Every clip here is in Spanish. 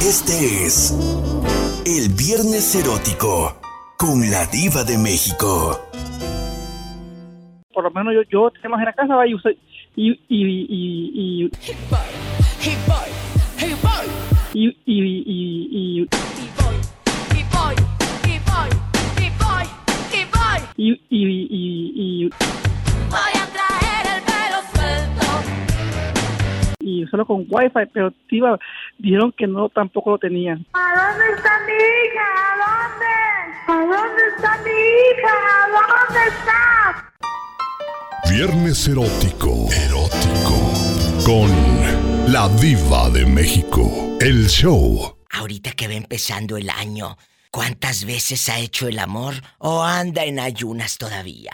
Este es el Viernes Erótico con la Diva de México. Por lo menos yo, yo tenemos en la casa y usted y y y y y y y y y y y y Voy a traer el pelo suelto. y solo con wifi, pero iba, dijeron que no tampoco lo tenían. ¿A dónde está mi hija? ¿A dónde? ¿A dónde está mi hija? ¿A dónde está? Viernes erótico. Erótico. Con la diva de México. El show. Ahorita que va empezando el año, ¿cuántas veces ha hecho el amor o anda en ayunas todavía?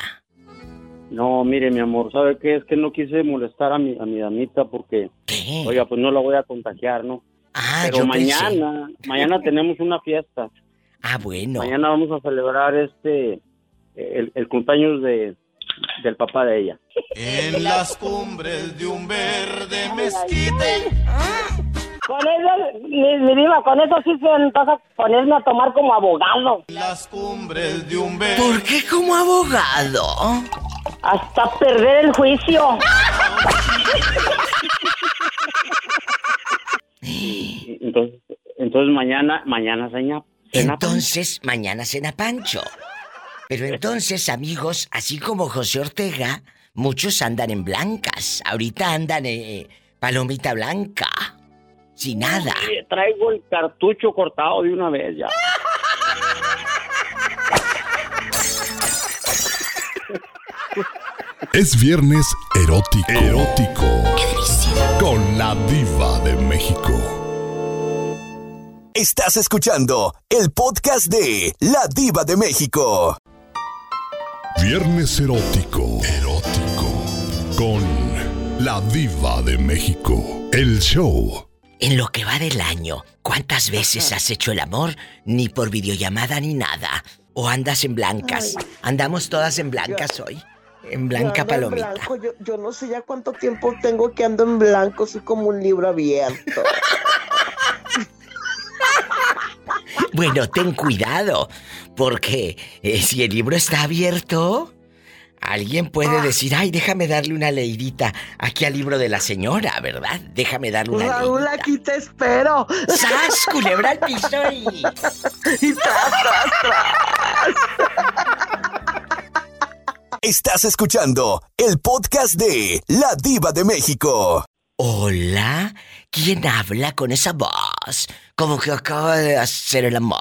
No, mire, mi amor, ¿sabe qué? Es que no quise molestar a mi, a mi damita porque, ¿Qué? oiga, pues no la voy a contagiar, ¿no? Ah, Pero yo pensé- mañana, mañana tenemos una fiesta. Ah, bueno. Mañana vamos a celebrar este, el, el cumpleaños de, del papá de ella. En las cumbres de un verde mezquite. Con eso, mi, mi diva, con eso sí se vas a ponerme a tomar como abogado. Las cumbres de un verde. ¿Por qué como abogado? Hasta perder el juicio. Entonces, entonces mañana, mañana seña. cena, Entonces, mañana cena Pancho. Pero entonces, amigos, así como José Ortega, muchos andan en blancas. Ahorita andan eh, palomita blanca. Sin nada. Traigo el cartucho cortado de una vez ya. Es viernes erótico. Erótico. Con la diva de. Estás escuchando el podcast de La Diva de México. Viernes erótico. Erótico. Con la diva de México. El show. En lo que va del año, ¿cuántas veces has hecho el amor? Ni por videollamada ni nada. ¿O andas en blancas? Andamos todas en blancas hoy. En blanca Yo ando en palomita. blanco, Yo, yo no sé ya cuánto tiempo tengo que ando en blanco, así como un libro abierto. Bueno, ten cuidado, porque eh, si el libro está abierto, alguien puede decir, ay, déjame darle una leidita aquí al libro de la señora, ¿verdad? Déjame darle una Raúl, leidita. aquí te espero. ¡Sas, culebra al piso y... Y tras, tras, tras. Estás escuchando el podcast de La Diva de México. Hola, ¿quién habla con esa voz? Como que acaba de hacer el amor.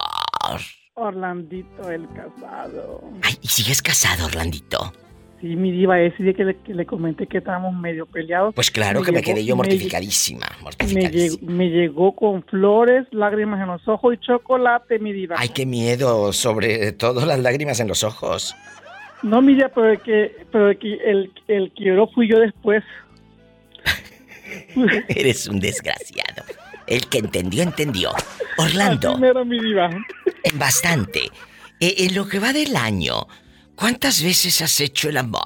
Orlandito el casado. Ay, ¿y sigues casado, Orlandito? Sí, mi diva, ese día que le, que le comenté que estábamos medio peleados. Pues claro que me quedé yo me- mortificadísima, Me, llegó, me llegó con flores, lágrimas en los ojos y chocolate, mi diva. Ay, qué miedo, sobre todo las lágrimas en los ojos. No, mi diva, pero el que, pero el que, el, el lloró fui yo después. Eres un desgraciado. El que entendió, entendió. Orlando, mi diva. en bastante. Eh, en lo que va del año, ¿cuántas veces has hecho el amor?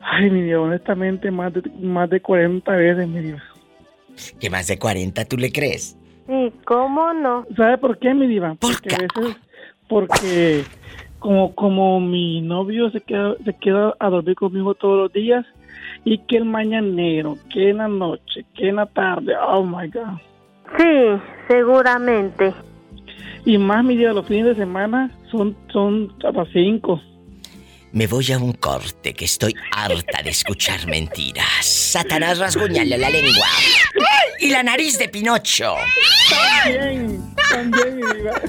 Ay, mi diva, honestamente, más de, más de 40 veces, mi diva. ¿Que más de 40 tú le crees? Sí, ¿cómo no? ¿Sabe por qué, mi diva? ¿Por porque qué? a veces, porque como, como mi novio se queda, se queda a dormir conmigo todos los días y que el mañanero, que en la noche, que en la tarde, oh my God. Sí, seguramente. Y más, mi diva, los fines de semana son, son hasta cinco. Me voy a un corte que estoy harta de escuchar mentiras. Satanás rasguñale la lengua. Y la nariz de Pinocho. También, también, mi diva.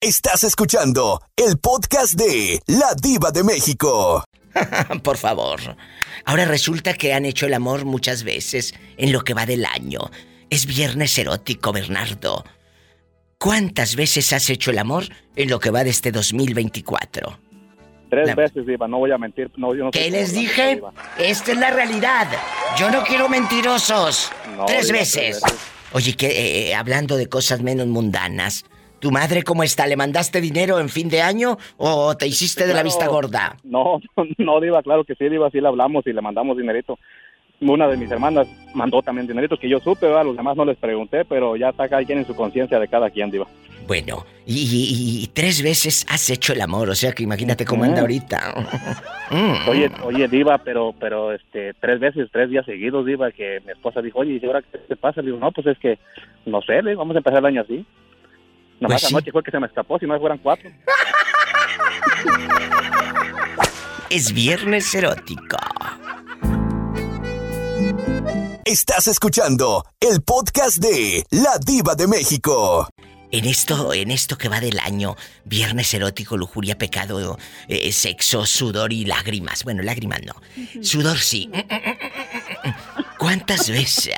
Estás escuchando el podcast de La Diva de México. Por favor. Ahora resulta que han hecho el amor muchas veces en lo que va del año. Es viernes erótico, Bernardo. ¿Cuántas veces has hecho el amor en lo que va de este 2024? Tres La- veces, Diva, no voy a mentir. No, yo no ¿Qué les dije? Diva. Esta es la realidad. Yo no quiero mentirosos. No, tres, Diva, veces. tres veces. Oye, que eh, eh, hablando de cosas menos mundanas, ¿tu madre cómo está? ¿Le mandaste dinero en fin de año o te hiciste de la vista gorda? No, no, Diva, claro que sí, Diva, sí le hablamos y le mandamos dinerito. una de mis hermanas mandó también dineritos que yo supe, ¿verdad? los demás no les pregunté, pero ya está cada quien en su conciencia de cada quien, Diva. Bueno, y, y- y tres veces has hecho el amor, o sea que imagínate cómo anda Mm. ahorita. Mm. Oye, oye, Diva, pero, pero, este, tres veces, tres días seguidos, Diva, que mi esposa dijo, oye, ¿y ahora qué te pasa? Le digo, no, pues es que, no sé, digo, vamos a empezar el año así. Nomás Pues sí. anoche fue que se me escapó, si no fueran cuatro. Es viernes erótico. Estás escuchando el podcast de La Diva de México. En esto, en esto que va del año, viernes erótico, lujuria, pecado, eh, sexo, sudor y lágrimas. Bueno, lágrimas no. Sudor sí. ¿Cuántas veces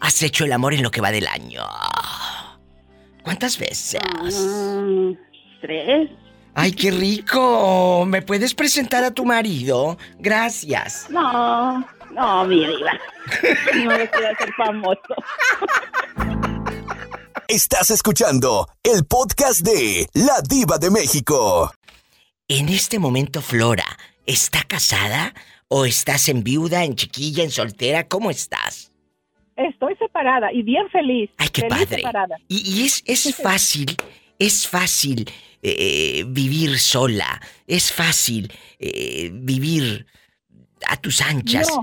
has hecho el amor en lo que va del año? ¿Cuántas veces? Mm, tres. ¡Ay, qué rico! ¿Me puedes presentar a tu marido? Gracias. No, no, mi diva. No me quiero hacer famoso. Estás escuchando el podcast de La Diva de México. En este momento, Flora, ¿está casada? ¿O estás en viuda, en chiquilla, en soltera? ¿Cómo estás? Estoy separada y bien feliz. ¡Ay, qué feliz padre! separada. Y, y es, es fácil, es fácil eh, vivir sola, es fácil eh, vivir a tus anchas. No.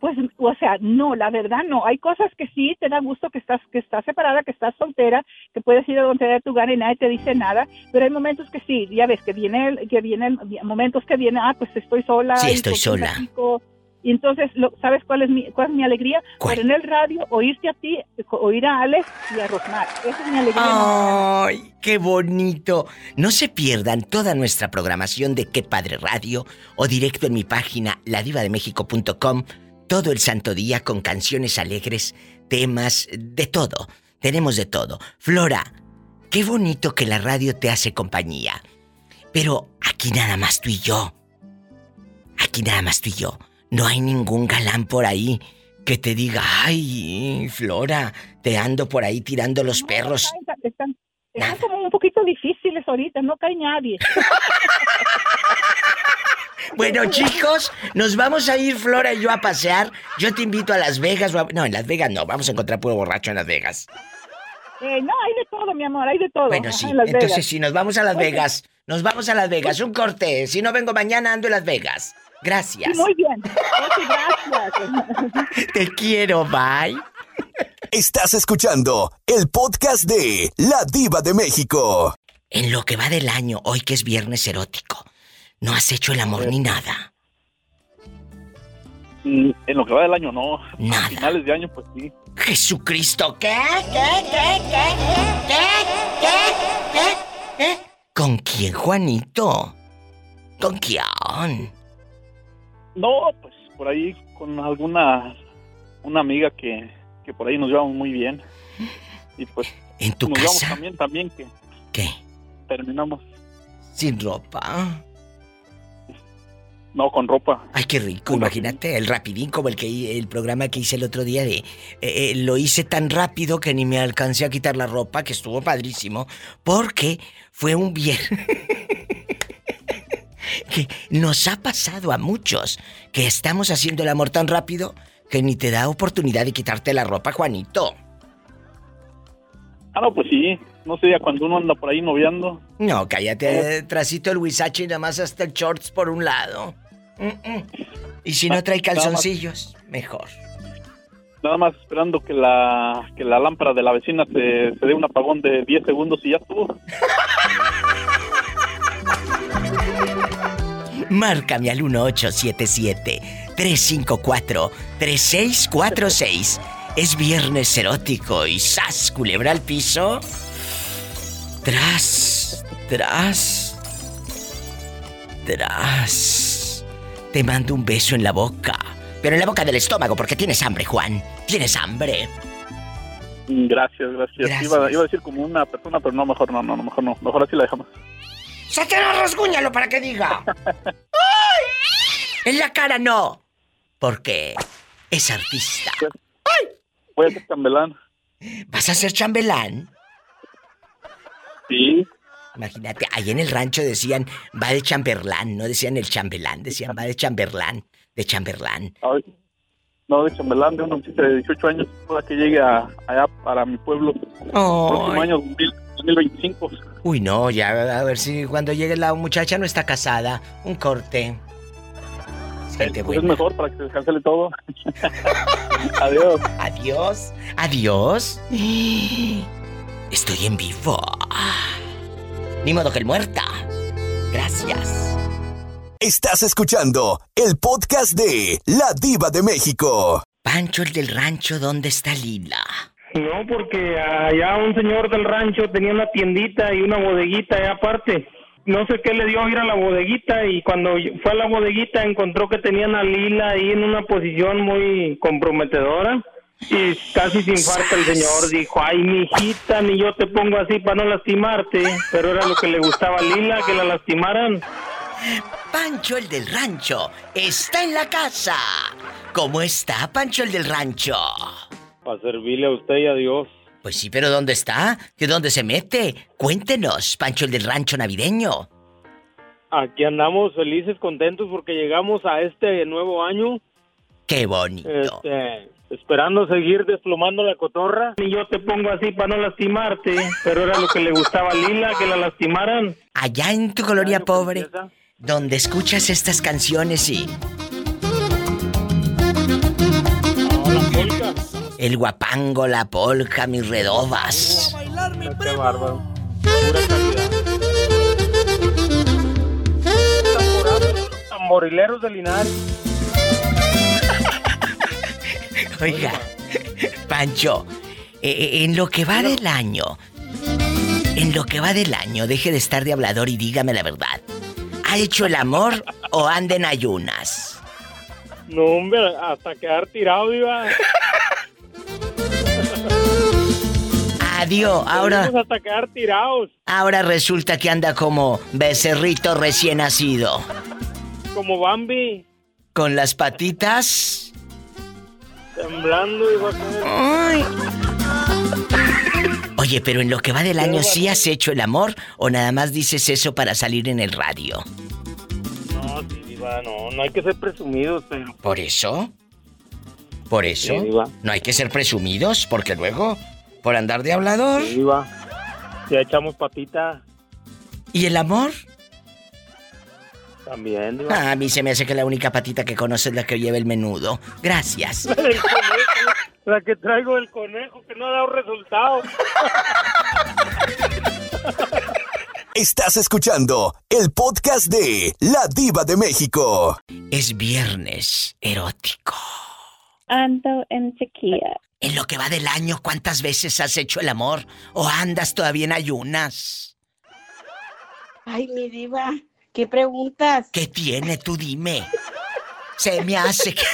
Pues, o sea, no, la verdad no. Hay cosas que sí te da gusto que estás, que estás separada, que estás soltera, que puedes ir a donde te dé tu gana y nadie te dice nada. Pero hay momentos que sí, ya ves que viene, el- que vienen momentos que viene, ah, pues estoy sola. Sí, estoy sola. platico. Y entonces, lo- ¿sabes cuál es mi, cuál es mi alegría? ¿Cuál? En el radio, oírte a ti, oír a Alex y a Rosmar. Esa es mi alegría. ¡Ay, qué bonito! No se pierdan toda nuestra programación de Qué Padre Radio o directo en mi página ladivademexico.com todo el santo día con canciones alegres, temas, de todo. Tenemos de todo. Flora, qué bonito que la radio te hace compañía. Pero aquí nada más tú y yo. Aquí nada más tú y yo. No hay ningún galán por ahí que te diga, ay, Flora, te ando por ahí tirando los perros. Están, están- están como un poquito difíciles ahorita, no cae nadie. Bueno, chicos, nos vamos a ir Flora y yo a pasear. Yo te invito a Las Vegas. a- No, en Las Vegas no. Vamos a encontrar puro borracho en Las Vegas. Eh, no, hay de todo, mi amor, hay de todo. Bueno, sí. en Las Entonces Vegas. sí, nos vamos a Las. Vegas. Nos vamos a Las Vegas. Un corte. Si no vengo mañana, ando en Las Vegas. Gracias. Sí, muy bien. Gracias. Te quiero, bye. Estás escuchando el podcast de La Diva de México. En lo que va del año, hoy que es viernes erótico, no has hecho el amor ni nada. Mm, En lo que va del año, no. Nada. A finales de año, pues sí. Jesucristo, ¿qué? ¿Qué? ¿Qué? ¿Qué? ¿Qué? ¿Qué? ¿Qué? ¿Qué? ¿Con quién, Juanito? ¿Con quién? No, pues por ahí con alguna una amiga que, que por ahí nos llevamos muy bien. Y pues ¿En tu nos llevamos casa? también, también que ¿Qué? terminamos, ¿Sin ropa? no con ropa. Ay, qué rico, imagínate, el rapidín como el que el programa que hice el otro día de eh, eh, lo hice tan rápido que ni me alcancé a quitar la ropa, que estuvo padrísimo, porque fue un viernes que nos ha pasado a muchos que estamos haciendo el amor tan rápido que ni te da oportunidad de quitarte la ropa, Juanito. Ah, no, pues sí. No ya cuando uno anda por ahí noviando. No, cállate, tracito el Huizache y nada más hasta el shorts por un lado. Mm, mm. Y si no trae calzoncillos, mejor. Nada más esperando que la, que la lámpara de la vecina se, se dé un apagón de 10 segundos y ya estuvo. Márcame al 1877-354-3646. Es viernes erótico y ¡zas! Culebra al piso. Tras, tras, tras. Te mando un beso en la boca. Pero en la boca del estómago porque tienes hambre, Juan. Tienes hambre. Gracias, gracias. Gracias. Iba, iba a decir como una persona, pero no, mejor no, no, mejor no. Mejor así la dejamos. ¡Sáquenlo, rasguñalo para que diga! ¡Ay! En la cara no. Porque es artista. Voy a ser chambelán. ¿Vas a ser chambelán? Sí. Imagínate, ahí en el rancho decían va de chamberlán, no decían el chambelán, decían va de chamberlán, de chamberlán. Ay, no de chambelán, de una muchacha de 18 años para que llegue a, allá para mi pueblo. Oh. Próximo año 2000 2025. Uy, no, ya a ver si cuando llegue la muchacha no está casada. Un corte. Es gente Pues es buena. mejor para que se cancele todo. Adiós. Adiós. Adiós. Estoy en vivo. Ni modo que el muerta. Gracias. Estás escuchando el podcast de La Diva de México. Pancho el del rancho, ¿dónde está Lila? No, porque allá un señor del rancho tenía una tiendita y una bodeguita allá aparte. No sé qué le dio ir a la bodeguita y cuando fue a la bodeguita encontró que tenían a Lila ahí en una posición muy comprometedora y casi se infarta el señor. Dijo, ay, mijita, ni yo te pongo así para no lastimarte. Pero era lo que le gustaba a Lila, que la lastimaran. Pancho el del rancho está en la casa. ¿Cómo está Pancho el del rancho? Para servirle a usted y a Dios. Pues sí, pero ¿dónde está? ¿Que dónde se mete? Cuéntenos, Pancho el del rancho navideño. Aquí andamos felices, contentos porque llegamos a este nuevo año. Qué bonito. Este, esperando seguir desplomando la cotorra. Y yo te pongo así para no lastimarte. Pero era lo que le gustaba a Lila, que la lastimaran. Allá en tu colonia pobre, donde escuchas estas canciones y... El guapango, la polca, mis redobas. Bárbaro. Pura calidad. Tamborileros de Linares. Oiga, Pancho, eh, eh, en lo que va del año, en lo que va del año, deje de estar de hablador y dígame la verdad. ¿Ha hecho el amor o anda en ayunas? No, hombre, hasta quedar tirado, iba. Adiós, ahora, tirados. ahora resulta que anda como becerrito recién nacido. Como Bambi, Con las patitas. temblando y va a caer. Oye, pero en lo que va del año, ¿sí has hecho el amor o nada más dices eso para salir en el radio? No, sí, diva, no, no hay que ser presumidos, pero... ¿Por eso? ¿Por eso? Sí, no hay que ser presumidos, porque luego, por andar de hablador. Sí, diva. Ya echamos patita ¿Y el amor? también, diva. Ah, a mí se me hace que la única patita que conoces es la que lleva el menudo. Gracias. La del conejo, la que traigo del conejo, que no ha dado resultado. Estás escuchando el podcast de La Diva de México. Es viernes erótico. Ando en sequía. En lo que va del año, ¿cuántas veces has hecho el amor? ¿O andas todavía en ayunas? Ay, mi diva, ¿qué preguntas? ¿Qué tiene? Tú dime. Se me hace que...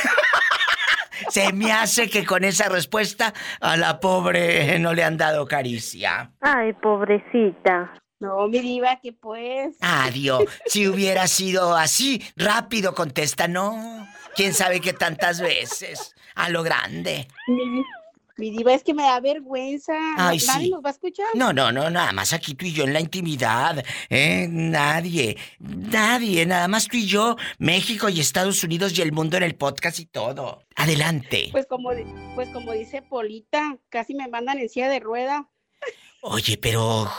Se me hace que con esa respuesta a la pobre no le han dado caricia. Ay, pobrecita. No, mi diva, que pues. Adiós. Si hubiera sido así, rápido contesta, no. ¿Quién sabe qué tantas veces? A lo grande. Mi, mi diva, es que me da vergüenza. Ay, ¿Nadie sí. nos va a escuchar? No, no, no, nada más aquí tú y yo en la intimidad. ¿eh? Nadie, nadie, nada más tú y yo, México y Estados Unidos y el mundo en el podcast y todo. Adelante. Pues como, pues como dice Polita, casi me mandan en silla de rueda. Oye, pero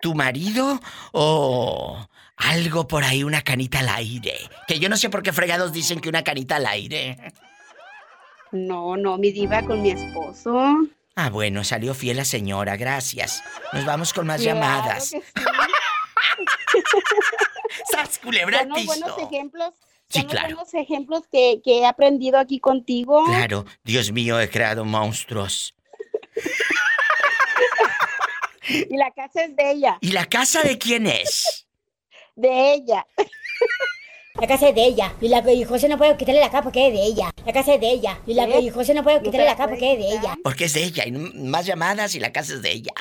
¿tu marido o algo por ahí, una canita al aire? Que yo no sé por qué fregados dicen que una canita al aire. No, no, mi diva con mi esposo. Ah, bueno, salió fiel la señora, gracias. Nos vamos con más Claro llamadas. que sí. ¡Sas, culebra Son buenos ejemplos. Sí, son los claro. buenos ejemplos que, que he aprendido aquí contigo. Claro, Dios mío, he creado monstruos. Y la casa es de ella. ¿Y la casa de quién es? De ella. La casa es de ella. Y, la, y José no puede quitarle la capa porque es de ella. La casa es de ella. Y, la, ¿Eh? y José no puede quitarle la capa porque es de ella. Porque es de ella. Y más llamadas y la casa es de ella.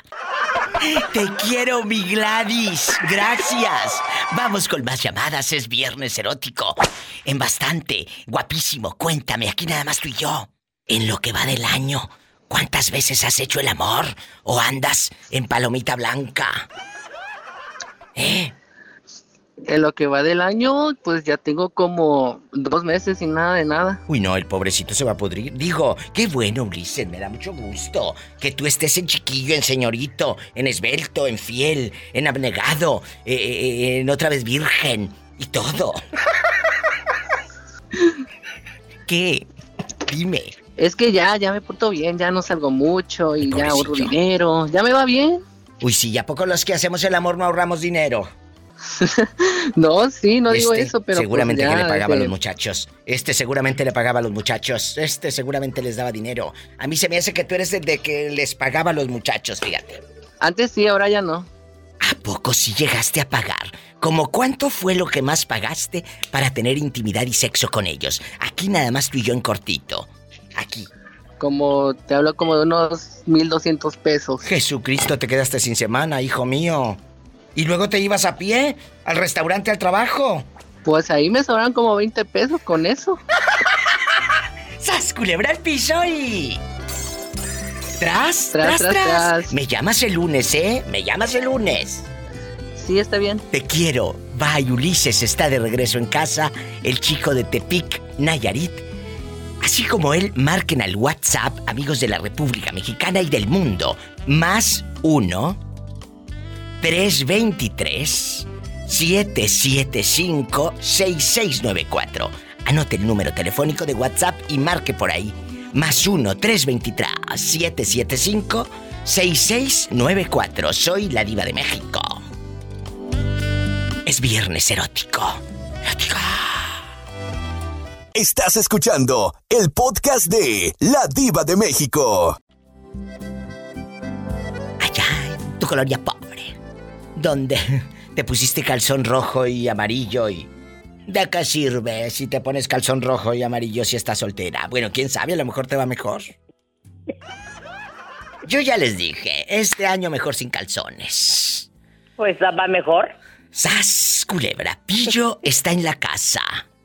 Te quiero, mi Gladys. Gracias. Vamos con más llamadas. Es viernes erótico. En bastante. Guapísimo. Cuéntame, aquí nada más tú y yo. En lo que va del año, ¿cuántas veces has hecho el amor? ¿O andas en palomita blanca? ¿Eh? En lo que va del año, pues ya tengo como dos meses sin nada de nada. Uy, no, el pobrecito se va a pudrir. Digo, qué bueno, Ulises, me da mucho gusto que tú estés en chiquillo, en señorito, en esbelto, en fiel, en abnegado, eh, eh, en otra vez virgen y todo. ¿Qué? Dime. Es que ya, ya me porto bien, ya no salgo mucho y ya ahorro dinero. Ya me va bien. Uy, sí, ¿y a poco los que hacemos el amor no ahorramos dinero? no, sí, no digo Este, eso, pero. pues Seguramente ya, que le pagaba a este, los muchachos. Este seguramente le pagaba a los muchachos. Este seguramente les daba dinero. A mí se me hace que tú eres el de que les pagaba a los muchachos, fíjate. Antes sí, ahora ya no. ¿A poco sí llegaste a pagar? ¿Como cuánto fue lo que más pagaste para tener intimidad y sexo con ellos? Aquí nada más tú y yo en cortito. Aquí. Como te hablo como de unos 1200 pesos. Jesucristo, te quedaste sin semana, hijo mío. ¿Y luego te ibas a pie al restaurante al trabajo? Pues ahí me sobran como 20 pesos con eso. ¡Sas, culebra al piso y... Tras, tras, Tras, tras, tras, tras. Me llamas el lunes, ¿eh? Me llamas el lunes. Sí, está bien. Te quiero. Bye, Ulises está de regreso en casa. El chico de Tepic, Nayarit. Así como él, marquen al WhatsApp, amigos de la República Mexicana y del mundo. Más uno 323 775 6694. Anote el número telefónico de WhatsApp y marque por ahí. Más 1-323-775-6694. Soy la diva de México. Es viernes erótico. Estás escuchando el podcast de La Diva de México. Tu colonia pobre. Donde te pusiste calzón rojo y amarillo y... ¿De qué sirve si te pones calzón rojo y amarillo si estás soltera? Bueno, quién sabe, a lo mejor te va mejor. Yo ya les dije, este año mejor sin calzones. Pues va mejor. ¡Sas, culebra! Pillo está en la casa.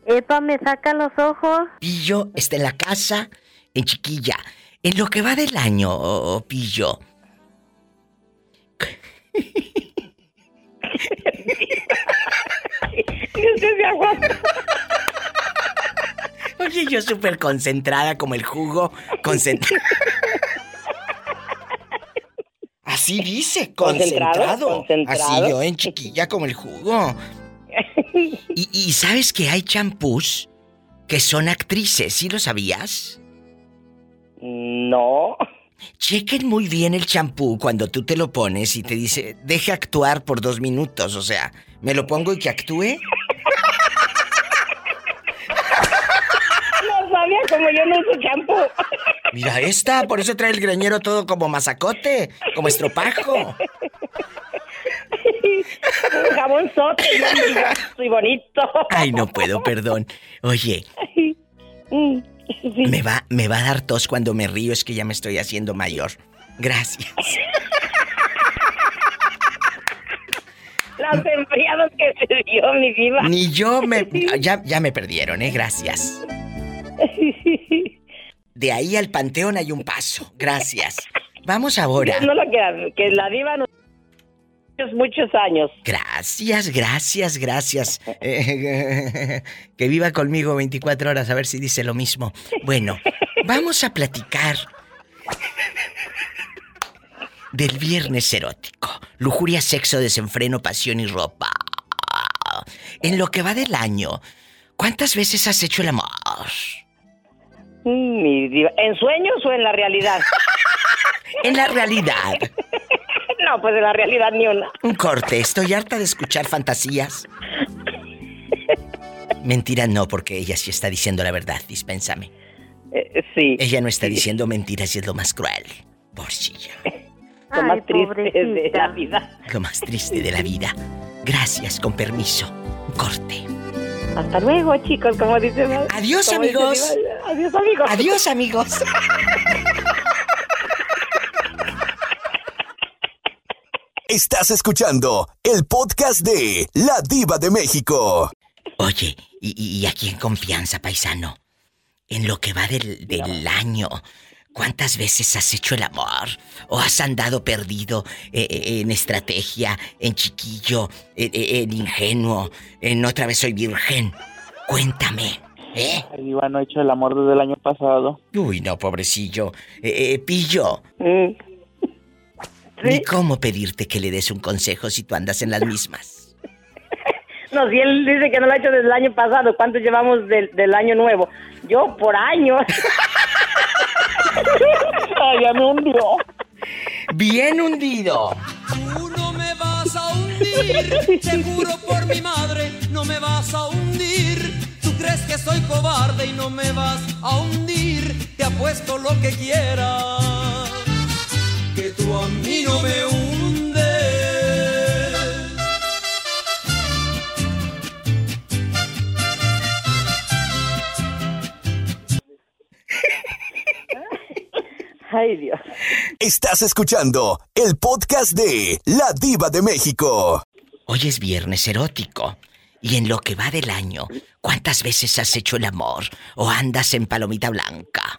Epa, me saca los ojos. Pillo está en la casa, en chiquilla. En lo que va del año, oh, oh, Pillo. Oye, yo súper concentrada como el jugo. Concentrada. Así dice, concentrado. Concentrado, concentrado. Así yo en chiquilla como el jugo. Y, y sabes que hay champús que son actrices, ¿sí lo sabías? No. Chequen muy bien el champú cuando tú te lo pones y te dice, deje actuar por dos minutos. O sea, ¿me lo pongo y que actúe? No sabía como yo no uso champú. Mira esta, por eso trae el greñero todo como mazacote, como estropajo. Un jabón sote, soy bonito. Ay, no puedo, perdón. Oye, me va, me va a dar tos cuando me río, es que ya me estoy haciendo mayor. Gracias. Las enfriadas que se dio mi diva. Ni yo me... Ya, ya me perdieron, ¿eh? Gracias. De ahí al panteón hay un paso. Gracias. Vamos ahora. No lo que, que la diva nos muchos, muchos años. Gracias, gracias, gracias. Eh, que viva conmigo 24 horas a ver si dice lo mismo. Bueno, vamos a platicar del viernes erótico. Lujuria, sexo, desenfreno, pasión y ropa. En lo que va del año, ¿cuántas veces has hecho el amor? Mm. ¿En sueños o en la realidad? En la realidad. No, pues en la realidad ni una. Un corte, estoy harta de escuchar fantasías. Mentira no, porque ella sí está diciendo la verdad, dispénsame. Eh, sí. Ella no está diciendo mentiras y es lo más cruel. Porcilla. Lo más triste de la vida. Lo más triste de la vida. Gracias, con permiso. Un corte. Hasta luego, chicos, como dice. Adiós, como amigos. Adiós, amigos. Adiós, amigos. Estás escuchando el podcast de La Diva de México. Oye, y, y- aquí en confianza, paisano. En lo que va del, del año. ¿Cuántas veces has hecho el amor? ¿O has andado perdido eh, eh, en estrategia, en chiquillo, eh, en ingenuo, en otra vez soy virgen? Cuéntame, ¿eh? No he hecho el amor desde el año pasado. Uy, no, pobrecillo. Eh, eh, pillo. Mm. Ni cómo pedirte que le des un consejo si tú andas en las mismas. No, si él dice que no lo ha hecho desde el año pasado, ¿cuánto llevamos del, del año nuevo? Yo por años. Ay, ya me hundió. Bien hundido. No me vas a hundir, seguro por mi madre, no me vas a hundir. Tú crees que soy cobarde y no me vas a hundir. Te apuesto lo que quieras, que tú a mí no me hundes. Ay, Dios. Estás escuchando el podcast de La Diva de México. Hoy es viernes erótico. Y en lo que va del año, ¿cuántas veces has hecho el amor? ¿O andas en palomita blanca?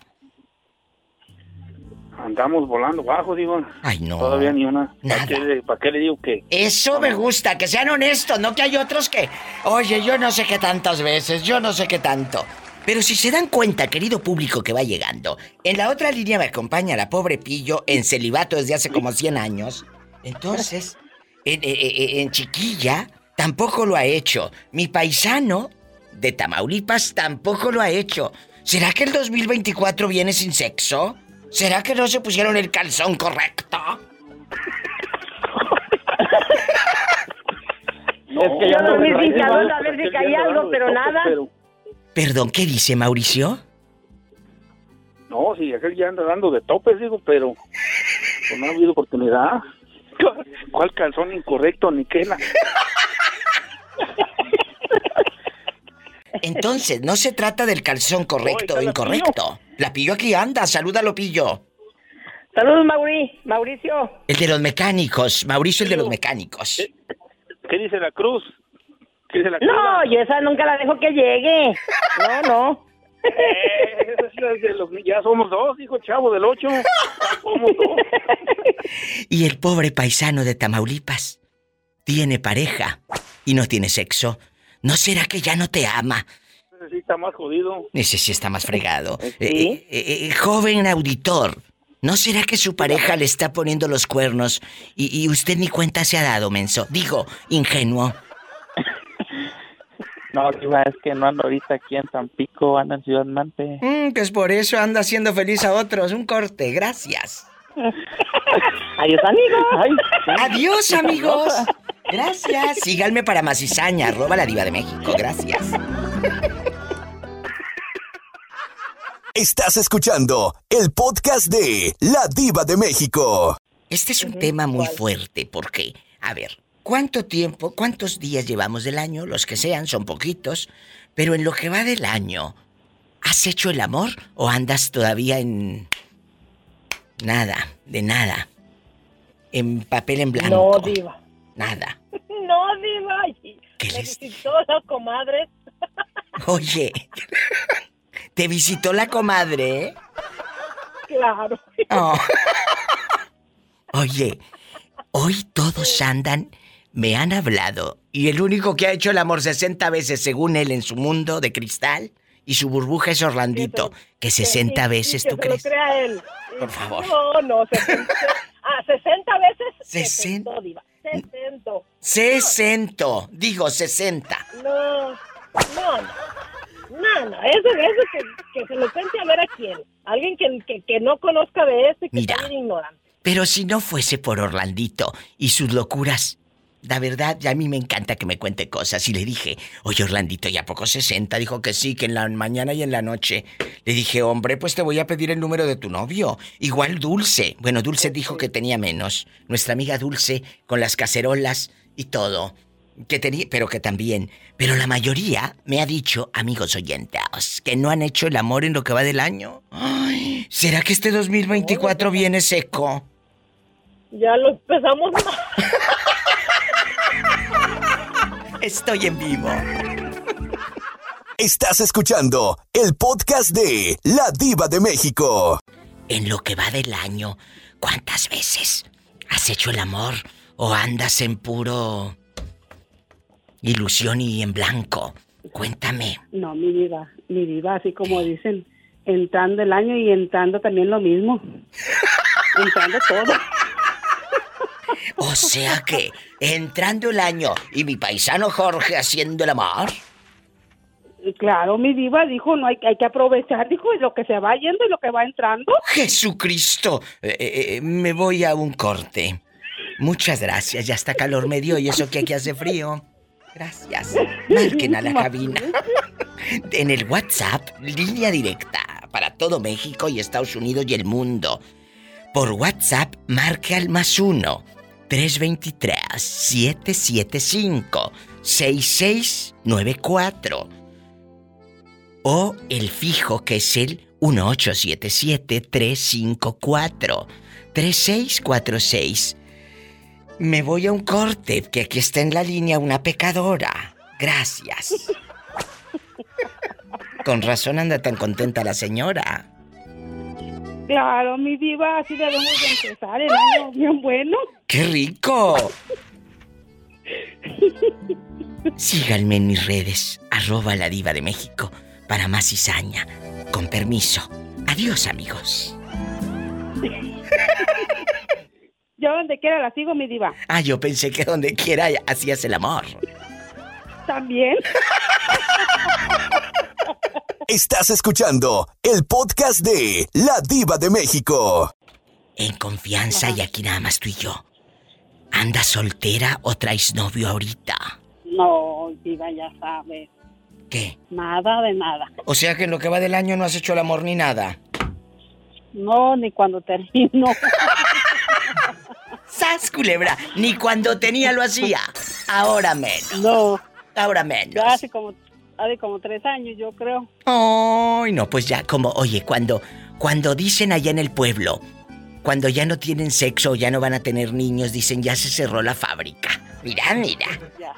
Andamos volando bajo, digo. Ay, no. Todavía ni una. Nada. ¿Para qué, le- para qué le digo que.? Eso me gusta, que sean honestos, no que hay otros que... Oye, yo no sé qué tantas veces, yo no sé qué tanto. Pero si se dan cuenta, querido público que va llegando, en la otra línea me acompaña la pobre Pillo en celibato desde hace como 100 años. Entonces, en, en- en- en Chiquilla tampoco lo ha hecho. Mi paisano de Tamaulipas tampoco lo ha hecho. ¿Será que el 2024 viene sin sexo? ¿Será que no se pusieron el calzón correcto? es que yo sin calor a ver si caía algo, pero nada. Perdón, ¿qué dice Mauricio? No, sí, aquel ya anda dando de topes, digo, pero. Pues no ha habido oportunidad. ¿Cuál calzón incorrecto ni qué? Entonces, no se trata del calzón correcto o incorrecto. La pillo aquí anda, salúdalo pillo. Saludos, Mauri. Mauricio. El de los mecánicos, Mauricio el de los mecánicos. ¿Qué dice la cruz? ¿Qué dice la cruz? No, yo esa nunca la dejo que llegue. No, no. Eh, esa es de los- ya somos dos, hijo chavo del ocho. Ya somos dos. Y el pobre paisano de Tamaulipas tiene pareja y no tiene sexo. ¿No será que ya no te ama? Ese sí está más jodido. Ese sí está más fregado. Eh, eh, eh, joven auditor, ¿no será que su pareja le está poniendo los cuernos y, y usted ni cuenta se ha dado, menso? Digo, ingenuo. No, es que no ando ahorita aquí en Tampico, ando en Ciudad Mante. Mm, pues por eso anda haciendo feliz a otros. Un corte, gracias. Adiós, amigos. Adiós, amigos. Gracias. Síganme para más cizaña, arroba la diva de México. Gracias. Estás escuchando el podcast de La Diva de México. Este es un tema muy fuerte porque, a ver, ¿cuánto tiempo, cuántos días llevamos del año? Los que sean, son poquitos. Pero en lo que va del año, ¿has hecho el amor o andas todavía en... Nada, de nada? En papel en blanco. No, diva. Nada. No, diva. Me visitó la comadre. Oye, te visitó la comadre. Claro. Oh. Oye, hoy todos andan, me han hablado, y el único que ha hecho el amor 60 veces según él en su mundo de cristal y su burbuja es Orlandito, que 60 veces que tú se lo crees. crea él. Por favor. No, no, 60. Ah, 60 veces. Sesen- 60, diva. 60. 60, digo 60. No, no, no. No, no, eso, eso que, que se lo cuente a ver a quién. Alguien que, que, que no conozca de esto y que Mira. sea bien ignorante. Pero si no fuese por Orlandito y sus locuras, la verdad, ya a mí me encanta que me cuente cosas. Y le dije, oye Orlandito, ¿ya poco 60? Dijo que sí, que en la mañana y en la noche. Le dije, hombre, pues te voy a pedir el número de tu novio. Igual Dulce. Bueno, Dulce dijo que tenía menos. Nuestra amiga Dulce, con las cacerolas y todo. Que tenía, pero que también. Pero la mayoría me ha dicho, amigos oyentes, que no han hecho el amor en lo que va del año. Ay, ¿será que este 2024 viene seco? Ya lo empezamos. Estoy en vivo. Estás escuchando el podcast de La Diva de México. en lo que va del año, ¿cuántas veces has hecho el amor o andas en puro ilusión y en blanco? Cuéntame. No, mi vida, mi vida, así como dicen, entrando el año y entrando también lo mismo. entrando todo. O sea que, entrando el año y mi paisano Jorge haciendo el amor. Y Claro, mi diva dijo, no hay, hay que aprovechar, dijo, lo que se va yendo y lo que va entrando. Jesucristo, Eh, eh, eh, me voy a un corte. Muchas gracias, ya está calor me dio y eso que aquí hace frío. Gracias. Marquen a la cabina. En el WhatsApp, línea directa para todo México y Estados Unidos y el mundo. Por WhatsApp, marque al más uno 323-775-6694. O el fijo que es el 1877-354-3646. Me voy a un corte, que aquí está en la línea una pecadora. Gracias. Con razón anda tan contenta la señora. Claro, mi diva, así debemos de empezar el año bien bueno. ¡Qué rico! Síganme en mis redes, arroba la diva de México, para más cizaña. Con permiso. Adiós, amigos. Yo donde quiera la sigo, mi diva. Ah, yo pensé que donde quiera hacías el amor. También. Estás escuchando el podcast de La Diva de México. En confianza y aquí nada más tú y yo. ¿Andas soltera o traes novio ahorita? No, diva, ya sabes. ¿Qué? Nada de nada. O sea que en lo que va del año no has hecho el amor ni nada. No, ni cuando termino. ¡Sas, culebra! Ni cuando tenía lo hacía. Ahora menos. No. Ahora menos. Ya hace como, hace como tres años, yo creo. Ay, no, pues ya como, oye, cuando, cuando dicen allá en el pueblo, cuando ya no tienen sexo, ya no van a tener niños, dicen ya se cerró la fábrica. Mira, mira,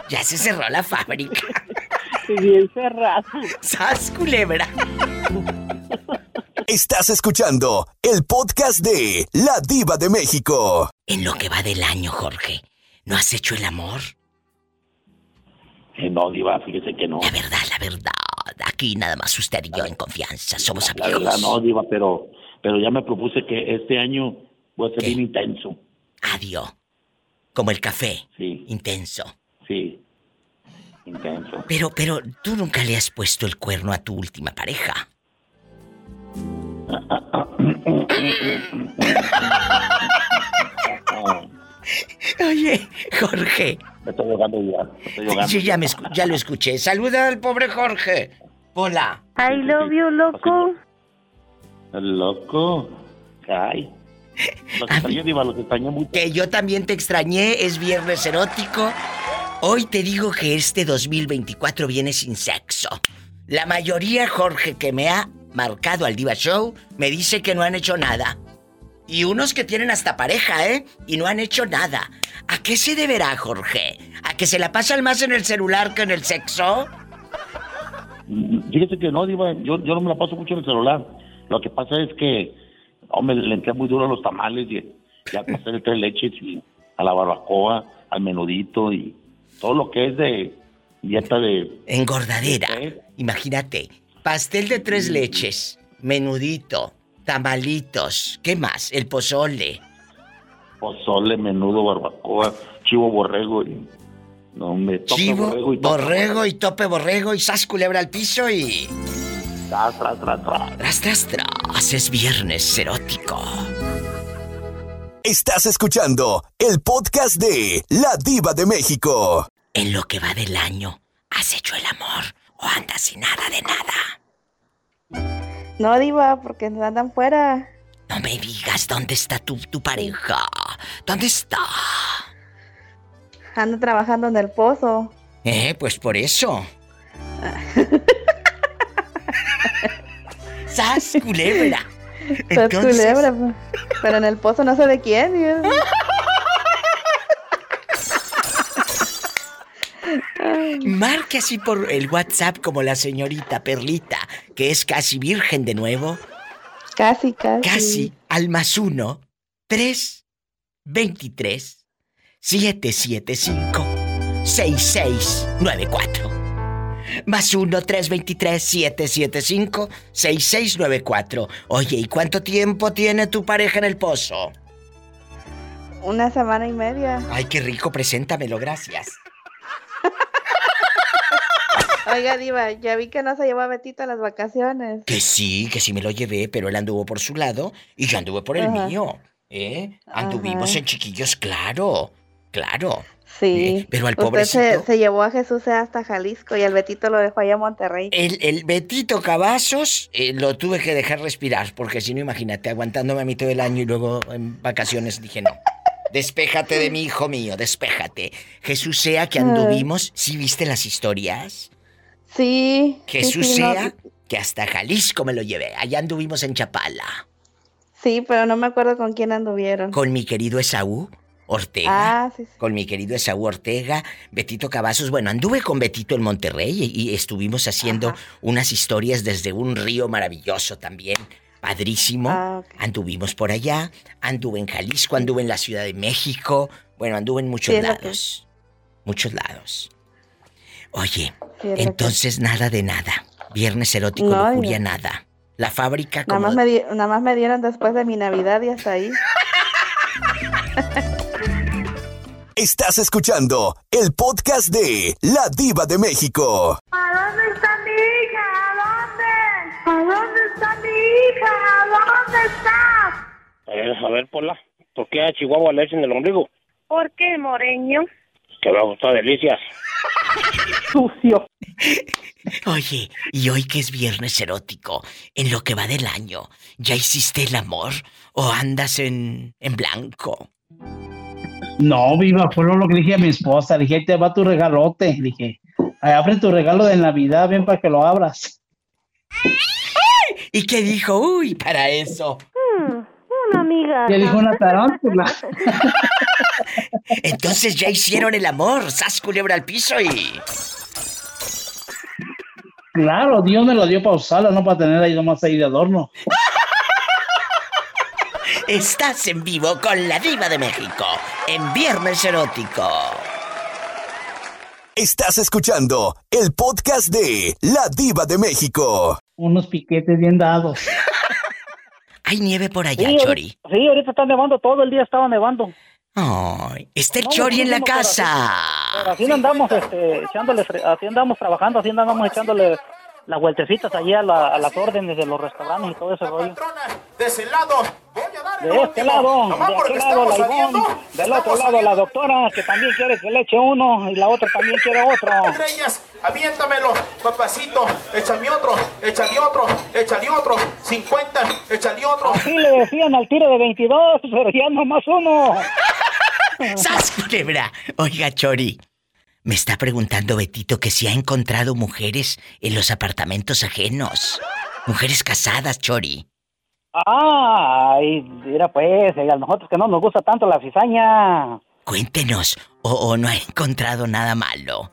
ya se cerró la fábrica. Bien cerrada. ¡Sas, culebra! Estás escuchando el podcast de La Diva de México. En lo que va del año, Jorge, ¿no has hecho el amor? Eh, no, Diva, fíjese que no. La verdad, la verdad. Aquí nada más usted y yo en confianza. Somos La verdad, amigos. no, Diva, pero, pero ya me propuse que este año voy a ser bien intenso. Adiós. Como el café. Sí. Intenso. Sí. Intenso. Pero, pero, tú nunca le has puesto el cuerno a tu última pareja. Oye, Jorge. Me estoy jugando ya. Estoy. Sí, ya, me escu- ya lo escuché. Saluda al pobre Jorge. Hola. I love you, loco. Loco. Ay. Los extrañé, Diva, los extrañé mucho. Que yo también te extrañé, es viernes erótico. Hoy te digo que este 2024 viene sin sexo. La mayoría, Jorge, que me ha marcado al Diva Show, me dice que no han hecho nada. Y unos que tienen hasta pareja, ¿eh? Y no han hecho nada. ¿A qué se deberá, Jorge? ¿A que se la pasan más en el celular que en el sexo? Fíjese que no, Diva, yo, yo no me la paso mucho en el celular. Lo que pasa es que, hombre, le entré muy duro a los tamales y ya pasé de tres leches y a la barbacoa, al menudito y todo lo que es de dieta de... Engordadera. Imagínate. Pastel de tres leches, menudito, tamalitos, ¿qué más? El pozole. pozole, menudo, barbacoa, chivo borrego y... No, me toca Chivo, borrego y toca borrego y tope borrego y sas culebra al piso y... Tras, tras, tras, tras. Tras, tras, tras. Es viernes erótico. Estás escuchando el podcast de La Diva de México. En lo que va del año, ¿has hecho el amor o andas sin nada de nada? No, Diva, porque andan fuera. No me digas dónde está tu, tu pareja. ¿Dónde está? Ando trabajando en el pozo. Eh, pues por eso. ¡Sas, culebra! Entonces- culebra, pues. pero en el pozo no sé de quién. Dios. Marque así por el WhatsApp como la señorita Perlita, que es casi virgen de nuevo. Casi, casi. Casi al más uno, tres, veintitrés, siete, siete, cinco, seis, seis, nueve, cuatro. Más uno, tres, veintitrés, siete, siete, cinco, seis, seis, nueve, cuatro. Oye, ¿y cuánto tiempo tiene tu pareja en el pozo? Una semana y media. Ay, qué rico, preséntamelo, gracias. Oiga, Diva, ya vi que no se llevó a Betito a las vacaciones. Que sí, que sí me lo llevé, pero él anduvo por su lado y yo anduve por el Ajá. mío. ¿Eh? Anduvimos Ajá. en chiquillos, claro, claro. Sí. Eh, pero al pobrecito. se, se llevó a Jesús hasta Jalisco y al Betito lo dejó allá en Monterrey. El, el Betito Cavazos eh, lo tuve que dejar respirar, porque si no, imagínate, aguantándome a mí todo el año y luego en vacaciones dije no. Despéjate de mi hijo mío, despéjate. Jesús sea que anduvimos, ¿sí viste las historias? Sí. Jesús sí, sea que hasta Jalisco me lo llevé. Allá anduvimos en Chapala. sí, pero no me acuerdo con quién anduvieron. Con mi querido Esaú Ortega. Ah, sí, sí. Con mi querido Esaú Ortega, Betito Cavazos. Bueno, anduve con Betito en Monterrey y, y estuvimos haciendo unas historias desde un río maravilloso también. Padrísimo. Ah, Anduvimos por allá. Anduve en Jalisco, anduve en la Ciudad de México. Bueno, anduve en muchos Sí, que- lados. Muchos lados. Oye, Entonces nada de nada. Viernes erótico, No, lujuria, nada. La fábrica Nada como... más, me di- nada más me dieron después de mi Navidad y hasta ahí. Estás escuchando el podcast de La Diva de México. ¿A dónde está mi hija? ¿A dónde? ¿A dónde está mi hija? ¿A dónde está? A ver, a ver, Pola, ¿por qué a Chihuahua le echan el ombligo? ¿Por qué, Moreño? Que me gustó delicias. Sucio. Oye, y hoy que es viernes erótico, en lo que va del año, ¿ya hiciste el amor o andas en, en blanco? No, viva, fue lo que le dije a mi esposa. Le dije, ahí te va tu regalote. Dije, "Ay, abre tu regalo de Navidad, ven para que lo abras. ¿Y qué dijo? Uy, para eso. una amiga. Le dijo una tarántula. Entonces ya hicieron el amor, sas culebra al piso y... Claro, Dios me lo dio para usarlo, no para tener ahí nomás ahí de adorno. Estás en vivo con la diva de México, en Viernes Erótico. Estás escuchando el podcast de La Diva de México. Unos piquetes bien dados. ¿Hay nieve por allá, Sí, Chori? Sí, ahorita está nevando, todo el día estaba nevando. Ay, está el No, Chori en la pero así- casa. Pero así andamos, este, echándole, fre- así andamos trabajando, así andamos echándole las vueltecitas allí a, la- a las órdenes de los restaurantes y todo ese rollo. De ese lado, voy a dar el De este último. lado, Nomás de aquel lado la Ivonne, del otro lado la doctora, que también quiere que le eche uno, y la otra también quiere otro. Estrellas, aviéntamelo, papacito, échale otro, échale otro, échale otro, 50, échale otro. Así le decían al tiro de 22, pero ya nomás uno. ¡Sas, culebra! Oiga, Chori, me está preguntando Betito que si ha encontrado mujeres en los apartamentos ajenos. Mujeres casadas, Chori. Ay, mira pues, a nosotros que no nos gusta tanto la cizaña. Cuéntenos, o, o no ha encontrado nada malo.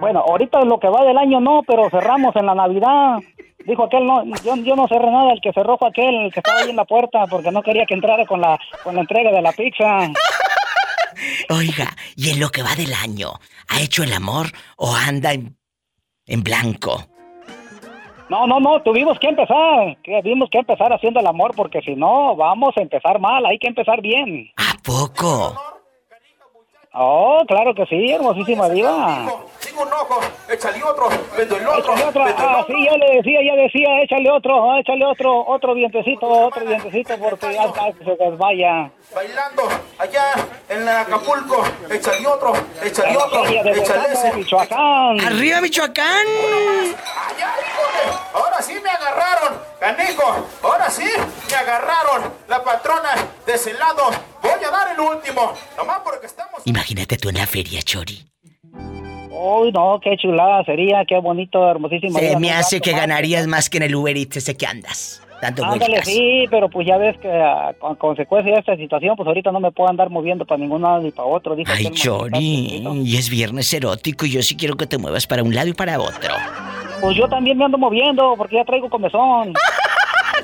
Bueno, ahorita lo que va del año no, pero cerramos en la Navidad. Dijo aquel, no, yo, yo no cerré nada, el que cerró fue aquel, el que estaba ahí en la puerta, porque no quería que entrara con la, con la entrega de la pizza. Oiga, y en lo que va del año, ¿ha hecho el amor o anda en, en blanco? No, no, no, tuvimos que empezar, que tuvimos que empezar haciendo el amor, porque si no, vamos a empezar mal, hay que empezar bien. ¿A poco? Oh, claro que sí, hermosísima diva. Un ojo, échale otro, vendo el otro, Échale otro, vendo el ah, otro. sí, ya le decía, ya decía, échale otro, ah, échale otro, otro dientecito, otro dientecito, porque hasta que se desvaya. Bailando allá en Acapulco, échale otro, échale otro, échale ese. Michoacán. ¡Arriba, Michoacán! Allá, híjole, ahora sí me agarraron, canijo, ahora sí me agarraron, la patrona de ese lado. Voy a dar el último, nomás porque estamos... Imagínate tú en la feria, Chori. Uy, no, qué chulada sería, qué bonito, hermosísimo. Se me hace que ganarías más que en el Uber Eats ese que andas. Dando Ándale, vueltas. sí, pero pues ya ves que a con consecuencia de esta situación, pues ahorita no me puedo andar moviendo para ningún lado ni para otro. Dijo Ay, Chori, y es viernes erótico y yo sí quiero que te muevas para un lado y para otro. Pues yo también me ando moviendo porque ya traigo comezón.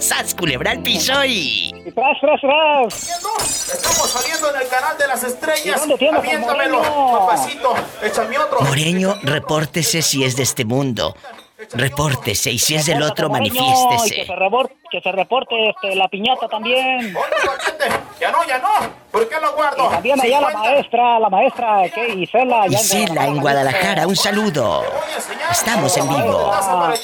¡Sas, culebra al piso y... ¡Tras, tras, tras! Estamos saliendo en el canal de las estrellas. dónde tienes al Aviéntamelo, Moreño? papacito. Échame otro. Moreño, repórtese si es de este mundo. Repórtese y si es del otro, y Que manifiéstese. se, rebor- que se reporte este, la piñata también. Ya no, ya no. ¿Por qué lo guardo? Y también allá la 50. maestra, la maestra que Isela. allá Isela, en Guadalajara, un saludo. Estamos en vivo. Ah,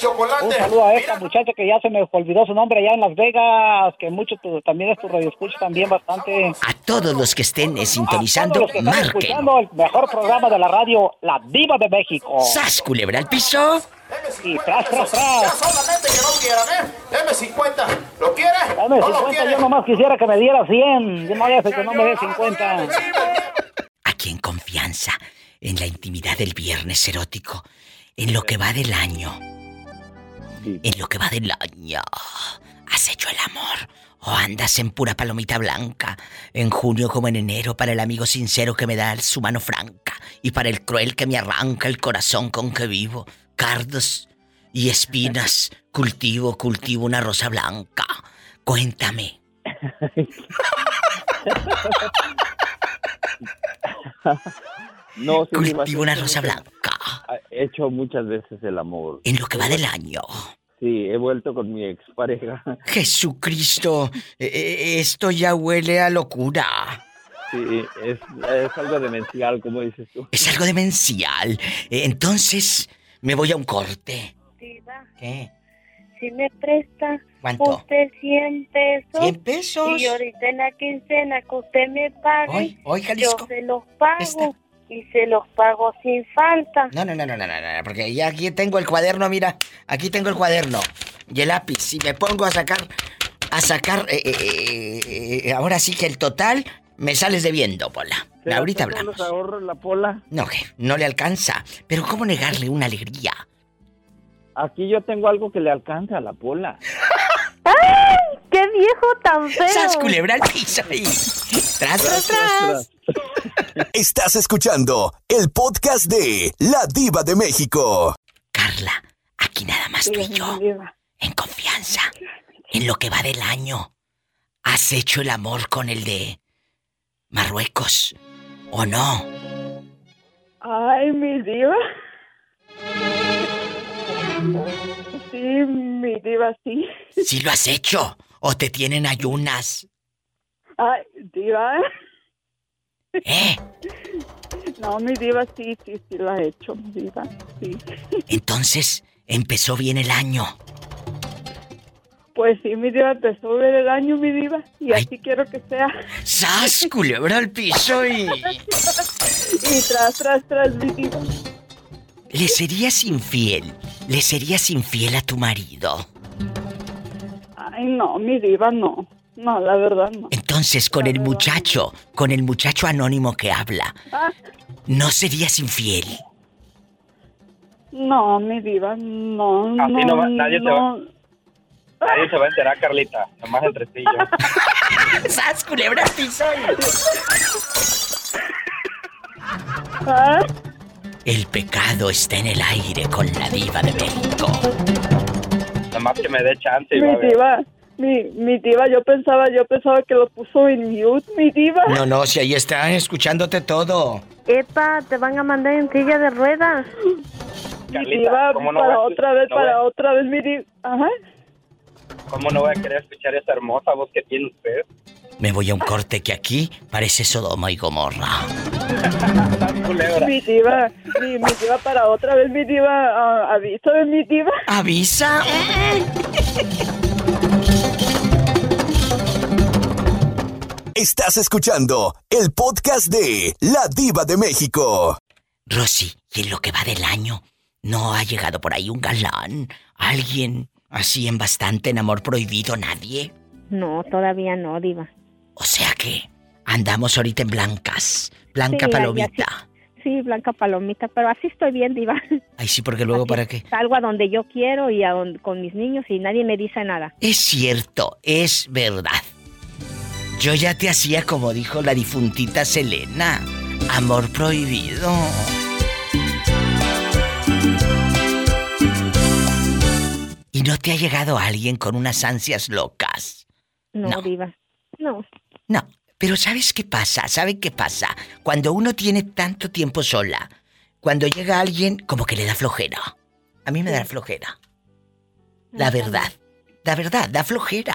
un saludo a esta muchacha que ya se me olvidó su nombre allá en Las Vegas, que mucho tu- también es tu radio escucha también bastante. A todos los que estén eh, Todos sintonizando, los que están marquen. escuchando el mejor programa de la radio, La Diva de México. ¡Sas, culebra al piso! Y tras, tras, Ya tras. solamente que no quieran, ¿eh? Deme 50. ¿Lo quiere? Dame ¿No lo 50, quiere? yo nomás quisiera que me diera 100. Yo no voy a que no me dé 50. Aquí en confianza, en la intimidad del viernes erótico, en lo que va del año. En lo que va del año. ¿Has hecho el amor? ¿O andas en pura palomita blanca? En junio como en enero para el amigo sincero que me da su mano franca y para el cruel que me arranca el corazón con que vivo. Cardos y espinas. Cultivo, cultivo una rosa blanca. Cuéntame. No, sí, Cultivo una rosa blanca. He hecho muchas veces el amor. En lo que va del año. Sí, he vuelto con mi expareja. Jesucristo, eh, eh, esto ya huele a locura. Sí, es, es algo demencial, como dices tú. Es algo demencial. Eh, Entonces, me voy a un corte. Diva, ¿Qué? si me presta ¿Cuánto? usted 100 pesos. 100 pesos. Y ahorita en la quincena que usted me pague, Hoy, hoy, Jalisco. yo se los pago. Y se los pago sin falta. No, no, no, no, no, no, no, porque ya aquí tengo el cuaderno, mira, aquí tengo el cuaderno y el lápiz. Si me pongo a sacar, a sacar, eh, eh, eh, ahora sí que el total, me sales debiendo, Pola. ¿Se Ahorita gastan hablamos. los ahorros la pola? No, no le alcanza. Pero ¿cómo negarle una alegría? Aquí yo tengo algo que le alcanza a la pola. ¡Ay! ¡Qué viejo tan feo! ¡Sas, culebra al piso ahí! ¡Tras, tras, tras! Estás escuchando el podcast de La Diva de México. Carla, aquí nada más tú y yo. En confianza. En lo que va del año. ¿Has hecho el amor con el de Marruecos? ¿O no? Ay, mi diva. Sí, mi diva, sí. ¿Sí lo has hecho? ¿O te tienen ayunas? Ay, diva. ¿Eh? No, mi diva, sí, sí, sí lo ha hecho, mi diva, sí. Entonces, empezó bien el año. Pues sí, mi diva, empezó bien el año, mi diva, y así quiero que sea. ¡Sas, culebra al piso y... Y tras, tras, tras, mi diva. ¿Le serías infiel? ¿Le serías infiel a tu marido? Ay, no, mi diva, no. No, la verdad, no. Entonces, con el muchacho, con el muchacho anónimo que habla, Ah, ¿no serías infiel? no, mi diva, no, no, Así no va- nadie te va- no. Nadie se va a enterar, Carlita. Nomás entre ti y yo. ¡Sas, culebra piso Ah, El pecado está en el aire con la diva de México. Nomás que me dé chance va mi a ver. diva, mi, mi diva, yo pensaba, yo pensaba que lo puso en mute, mi diva. No, no, si ahí están escuchándote todo. Epa, te van a mandar en silla de ruedas. Mi diva, ¿cómo no para otra vez, no para otra vez, mi diva. Ajá. ¿Cómo no voy a querer escuchar esa hermosa voz que tiene usted? Me voy a un corte que aquí parece Sodoma y Gomorra. Mi diva, mi, mi diva, para otra vez, mi diva, ah, avísame, mi diva. ¿Avisa? Estás escuchando el podcast de La Diva de México. Rosy, y en lo que va del año, ¿no ha llegado por ahí un galán? ¿Alguien así en bastante en amor prohibido? ¿Nadie? No, todavía no, diva. O sea que andamos ahorita en blancas. Blanca Sí, palomita. Sí, Blanca Palomita, pero así estoy bien, diva. Ay, sí, porque luego para qué. Salgo a donde yo quiero y a con mis niños y nadie me dice nada. Es cierto, es verdad. Yo ya te hacía como dijo la difuntita Selena. Amor prohibido. Y no te ha llegado alguien con unas ansias locas? No, No. diva. No. No, pero ¿sabes qué pasa? ¿Saben qué pasa? Cuando uno tiene tanto tiempo sola, cuando llega alguien, como que le da flojera. A mí me da flojera. La verdad, la verdad, da flojera.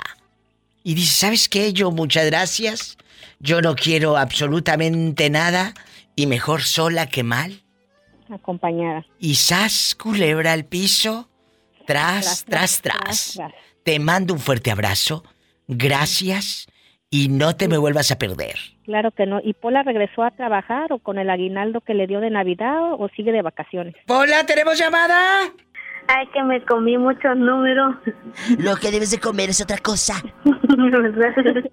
Y dice, ¿sabes qué? Yo, muchas gracias. Yo no quiero absolutamente nada y mejor sola que mal. Acompañada. Y sas, culebra al piso, tras, tras, tras. Te mando un fuerte abrazo. Gracias y no te me vuelvas a perder. Claro que no. ¿Y Pola regresó a trabajar o con el aguinaldo que le dio de Navidad o sigue de vacaciones? Pola, ¿tenemos llamada? Ay, que me comí muchos números. Lo que debes de comer es otra cosa.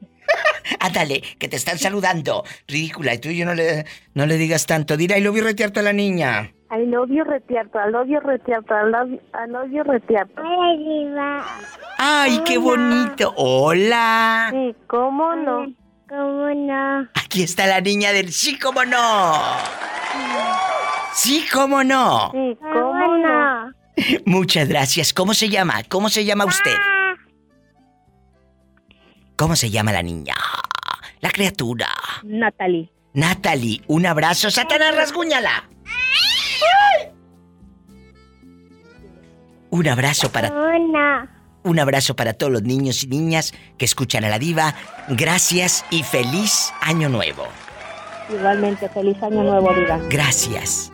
Ándale, que te están saludando. Ridícula, y tú y yo no le, no le digas tanto. Dile, y lo vi retearte a la niña. I love you retierto, I love you retierto, I love you, I love you retierto. Ay, diva. ¡Ay, qué bonito! ¡Hola! Sí, ¿cómo no? ¿Cómo no? Aquí está la niña del sí, cómo no. Sí, cómo no. Sí, ¿cómo no? Muchas gracias. ¿Cómo se llama? ¿Cómo se llama usted? ¿Cómo se llama la niña? La criatura. Natalie. Natalie, un abrazo. Satanás, rasguñala. Un abrazo para Una. un abrazo para todos los niños y niñas que escuchan a la diva. Gracias y feliz año nuevo. Igualmente, feliz año nuevo, diva. Gracias.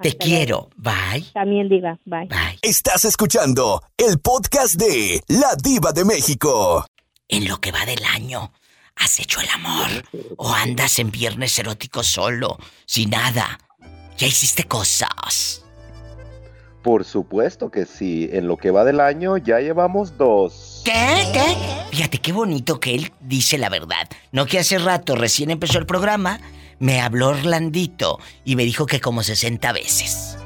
Te quiero. Bye. También, diva. Bye. Estás escuchando el podcast de La Diva de México. En lo que va del año, ¿has hecho el amor? ¿O andas en viernes erótico solo, sin nada? ¿Ya hiciste cosas? Por supuesto que sí. En lo que va del año ya llevamos dos. ¿Qué? ¿Qué? Fíjate qué bonito que él dice la verdad. No que hace rato, recién empezó el programa, me habló Orlandito y me dijo que como 60 veces.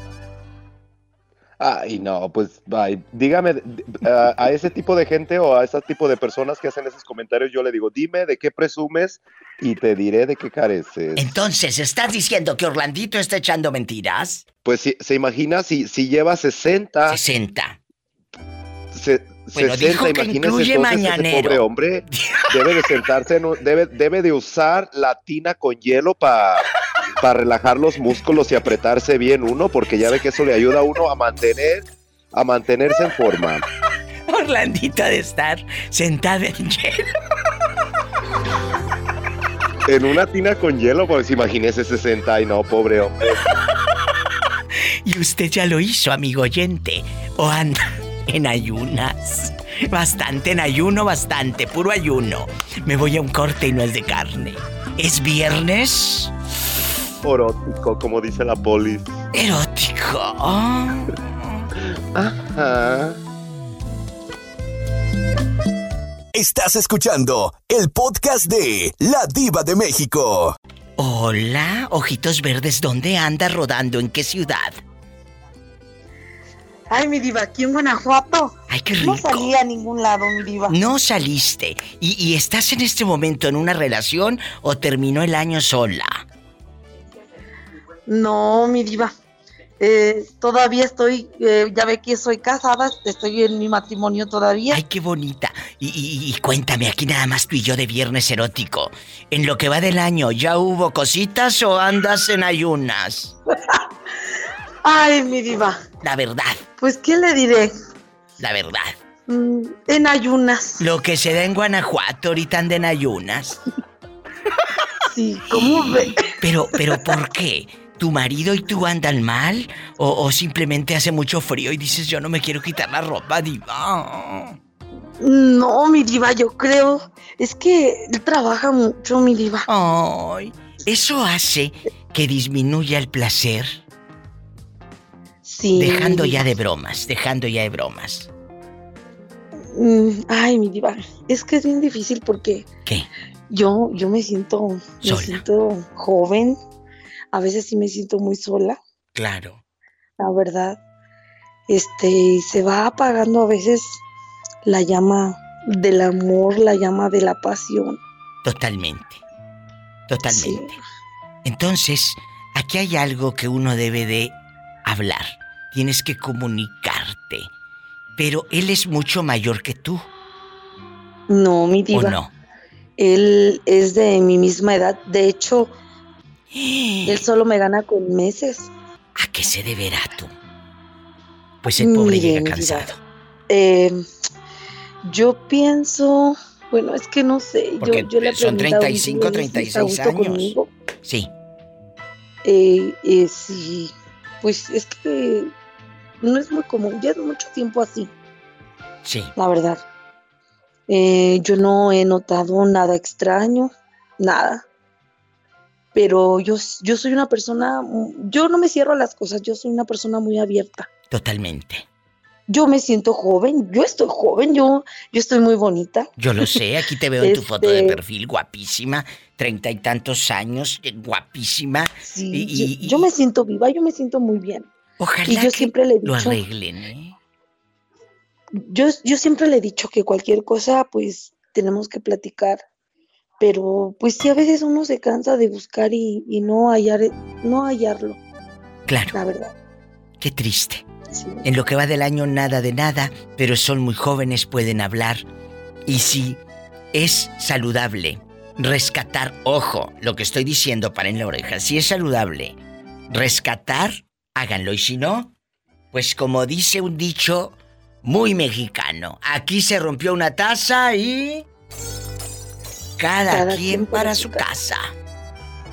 Ay, no, pues, ay, dígame, a, a ese tipo de gente o a ese tipo de personas que hacen esos comentarios, yo le digo, dime de qué presumes y te diré de qué careces. Entonces, ¿estás diciendo que Orlandito está echando mentiras? Pues si, se imagina si, si lleva 60. 60. Se, Bueno, 60, dijo que imagínese incluye entonces ese pobre hombre debe de sentarse, en un- debe, debe de usar la tina con hielo para relajar los músculos y apretarse bien uno, porque ya ve que eso le ayuda a uno a mantener, a mantenerse en forma. Orlandito ha de estar sentado en hielo. En una tina con hielo, pues imagínese 60 y no, pobre hombre. Y usted ya lo hizo, amigo oyente. O anda en ayunas. Bastante en ayuno, bastante, puro ayuno. Me voy a un corte y no es de carne. ¿Es viernes? Orótico, como dice la polis. Erótico. Ajá. Estás escuchando el podcast de La Diva de México. Hola, ojitos verdes, ¿dónde anda rodando? ¿En qué ciudad? Ay, mi diva, aquí en Guanajuato. Ay, qué No rico. salí a ningún lado, mi diva. No saliste. ¿Y, y estás en este momento en una relación o terminó el año sola? No, mi diva. Eh, todavía estoy, eh, ya ve que soy casada, estoy en mi matrimonio todavía. Ay, qué bonita. Y, y- y cuéntame, aquí nada más tú y yo de viernes erótico. En lo que va del año, ¿ya hubo cositas o andas en ayunas? Ay, mi diva. La verdad, Pues, ¿qué le diré? la verdad. Mm, en ayunas. Lo que se da en Guanajuato, ahorita andan en ayunas. Sí, ¿cómo ve? Pero, pero ¿por qué? ¿Tu marido y tú andan mal? ¿O, o simplemente hace mucho frío y dices yo no me quiero quitar la ropa, diva? No, mi diva, yo creo. Es que él trabaja mucho, mi diva. Ay, ¿eso hace que disminuya el placer? Sí. Dejando ya de bromas, dejando ya de bromas. Mm, Ay, mi diva. Es que es bien difícil porque. ¿Qué? Yo, yo me siento. Me siento joven. A veces sí me siento muy sola, Claro. la verdad. Este, se va apagando a veces la llama del amor, la llama de la pasión. Totalmente. Totalmente. Entonces, aquí hay algo que uno debe de hablar. Tienes que comunicarte. Pero él es mucho mayor que tú. No, mi diva. ¿O no? Él es de mi misma edad. De hecho, él solo me gana con meses. ¿A qué se deberá tú? Pues el pobre Mire, llega cansado. eh, yo pienso, bueno, es que no sé. Porque yo, yo le son preguntado, 35, ¿él sí está a 36 gusto años. conmigo? Sí. Eh, eh, sí, pues es que no es muy común, ya es mucho tiempo así, Sí. la verdad. Eh, yo no he notado nada extraño, nada. Pero yo, yo soy una persona, yo no me cierro a las cosas, yo soy una persona muy abierta. Totalmente. Yo me siento joven, yo estoy joven, yo, yo estoy muy bonita. Yo lo sé, aquí te veo en tu foto de Este- perfil, guapísima, treinta y tantos años, eh, guapísima. Sí, y, y- yo, yo me siento viva, yo me siento muy bien. Ojalá y yo que siempre le he lo dicho, arreglen, ¿eh? yo, yo siempre le he dicho que cualquier cosa, pues tenemos que platicar. Pero pues sí, a veces uno se cansa de buscar y, y no hallar, no hallarlo, Claro, la verdad. qué triste. Sí. En lo que va del año nada de nada, pero son muy jóvenes, pueden hablar. Y si es saludable rescatar, ojo, lo que estoy diciendo para en la oreja, si es saludable rescatar, háganlo. Y si no, pues como dice un dicho muy mexicano, aquí se rompió una taza y... Cada, Cada quien quien para su casa.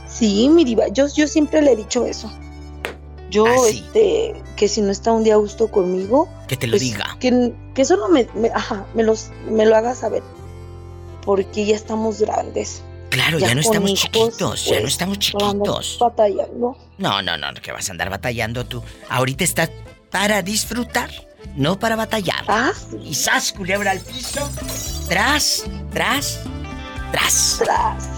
Sí, mi diva, yo, yo siempre le he dicho eso. Yo, Ah, sí. este, que si no está un día a gusto conmigo, Que te lo pues, diga. Que, que solo me, me- ajá, me, los, me lo haga saber. Porque ya estamos grandes. Claro, ya, no estamos hijos, chiquitos, ya no pues, estamos chiquitos. batallando. No, no, no, que vas a andar batallando tú. Ahorita estás para disfrutar, no para batallar. Ah, Y sas, culebra al piso. Tras, tras, tras. Tras.